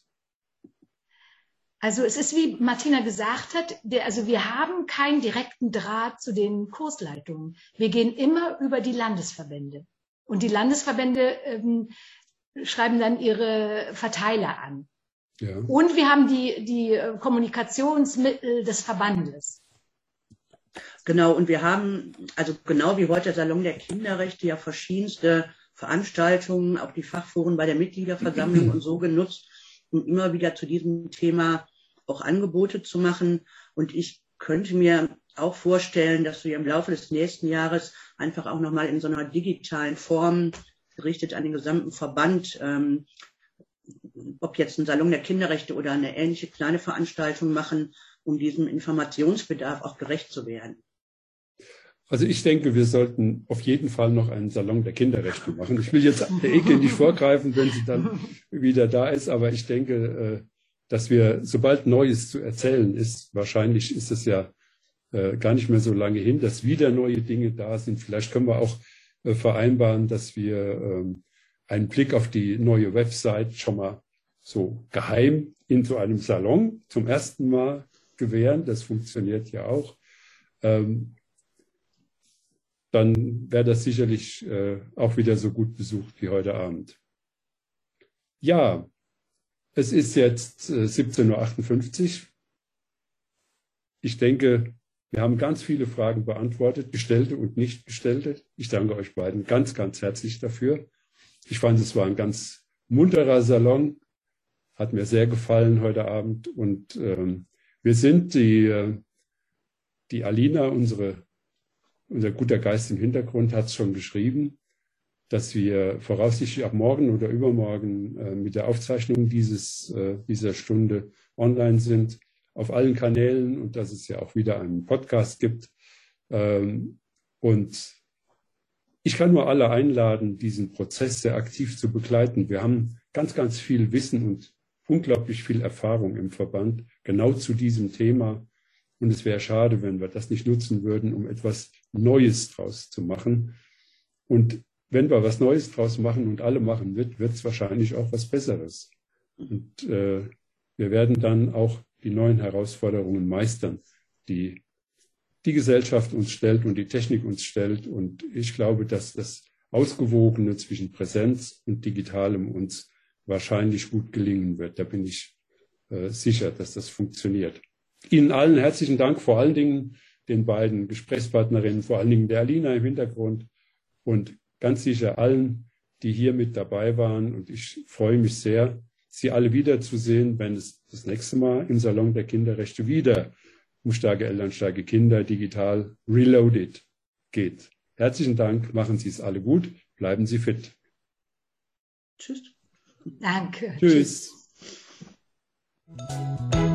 Also es ist, wie Martina gesagt hat, der, also wir haben keinen direkten Draht zu den Kursleitungen. Wir gehen immer über die Landesverbände. Und die Landesverbände ähm, schreiben dann ihre Verteiler an. Ja. Und wir haben die, die äh, Kommunikationsmittel des Verbandes. Genau, und wir haben, also genau wie heute der Salon der Kinderrechte, ja verschiedenste Veranstaltungen, auch die Fachforen bei der Mitgliederversammlung und so genutzt, um immer wieder zu diesem Thema auch Angebote zu machen. Und ich könnte mir auch vorstellen, dass wir im Laufe des nächsten Jahres einfach auch nochmal in so einer digitalen Form gerichtet an den gesamten Verband, ähm, ob jetzt ein Salon der Kinderrechte oder eine ähnliche kleine Veranstaltung machen, um diesem Informationsbedarf auch gerecht zu werden. Also ich denke, wir sollten auf jeden Fall noch einen Salon der Kinderrechte machen. Ich will jetzt der Eke nicht vorgreifen, wenn sie dann wieder da ist, aber ich denke, äh, dass wir, sobald Neues zu erzählen ist, wahrscheinlich ist es ja äh, gar nicht mehr so lange hin, dass wieder neue Dinge da sind. Vielleicht können wir auch äh, vereinbaren, dass wir ähm, einen Blick auf die neue Website schon mal so geheim in so einem Salon zum ersten Mal gewähren. Das funktioniert ja auch. Ähm, dann wäre das sicherlich äh, auch wieder so gut besucht wie heute Abend. Ja, es ist jetzt äh, 17.58 Uhr. Ich denke, wir haben ganz viele Fragen beantwortet, gestellte und nicht gestellte. Ich danke euch beiden ganz, ganz herzlich dafür. Ich fand, es war ein ganz munterer Salon. Hat mir sehr gefallen heute Abend und ähm, Wir sind die, äh, die Alina, unsere, unser guter Geist im Hintergrund, hat es schon geschrieben, dass wir voraussichtlich ab morgen oder übermorgen äh, mit der Aufzeichnung dieses, äh, dieser Stunde online sind, auf allen Kanälen und dass es ja auch wieder einen Podcast gibt. Ähm, und ich kann nur alle einladen, diesen Prozess sehr aktiv zu begleiten. Wir haben ganz, ganz viel Wissen und unglaublich viel Erfahrung im Verband genau zu diesem Thema. Und es wäre schade, wenn wir das nicht nutzen würden, um etwas Neues draus zu machen. Und wenn wir was Neues draus machen und alle machen wird, wird es wahrscheinlich auch was Besseres. Und äh, wir werden dann auch die neuen Herausforderungen meistern, die die Gesellschaft uns stellt und die Technik uns stellt. Und ich glaube, dass das Ausgewogene zwischen Präsenz und Digitalem uns wahrscheinlich gut gelingen wird. Da bin ich äh, sicher, dass das funktioniert. Ihnen allen herzlichen Dank, vor allen Dingen den beiden Gesprächspartnerinnen, vor allen Dingen der Alina im Hintergrund und ganz sicher allen, die hier mit dabei waren. Und ich freue mich sehr, Sie alle wiederzusehen, wenn es das nächste Mal im Salon der Kinderrechte wieder um starke Eltern, starke Kinder digital reloaded geht. Herzlichen Dank, machen Sie es alle gut, bleiben Sie fit. Tschüss. Danke. Tschüss. Tschüss.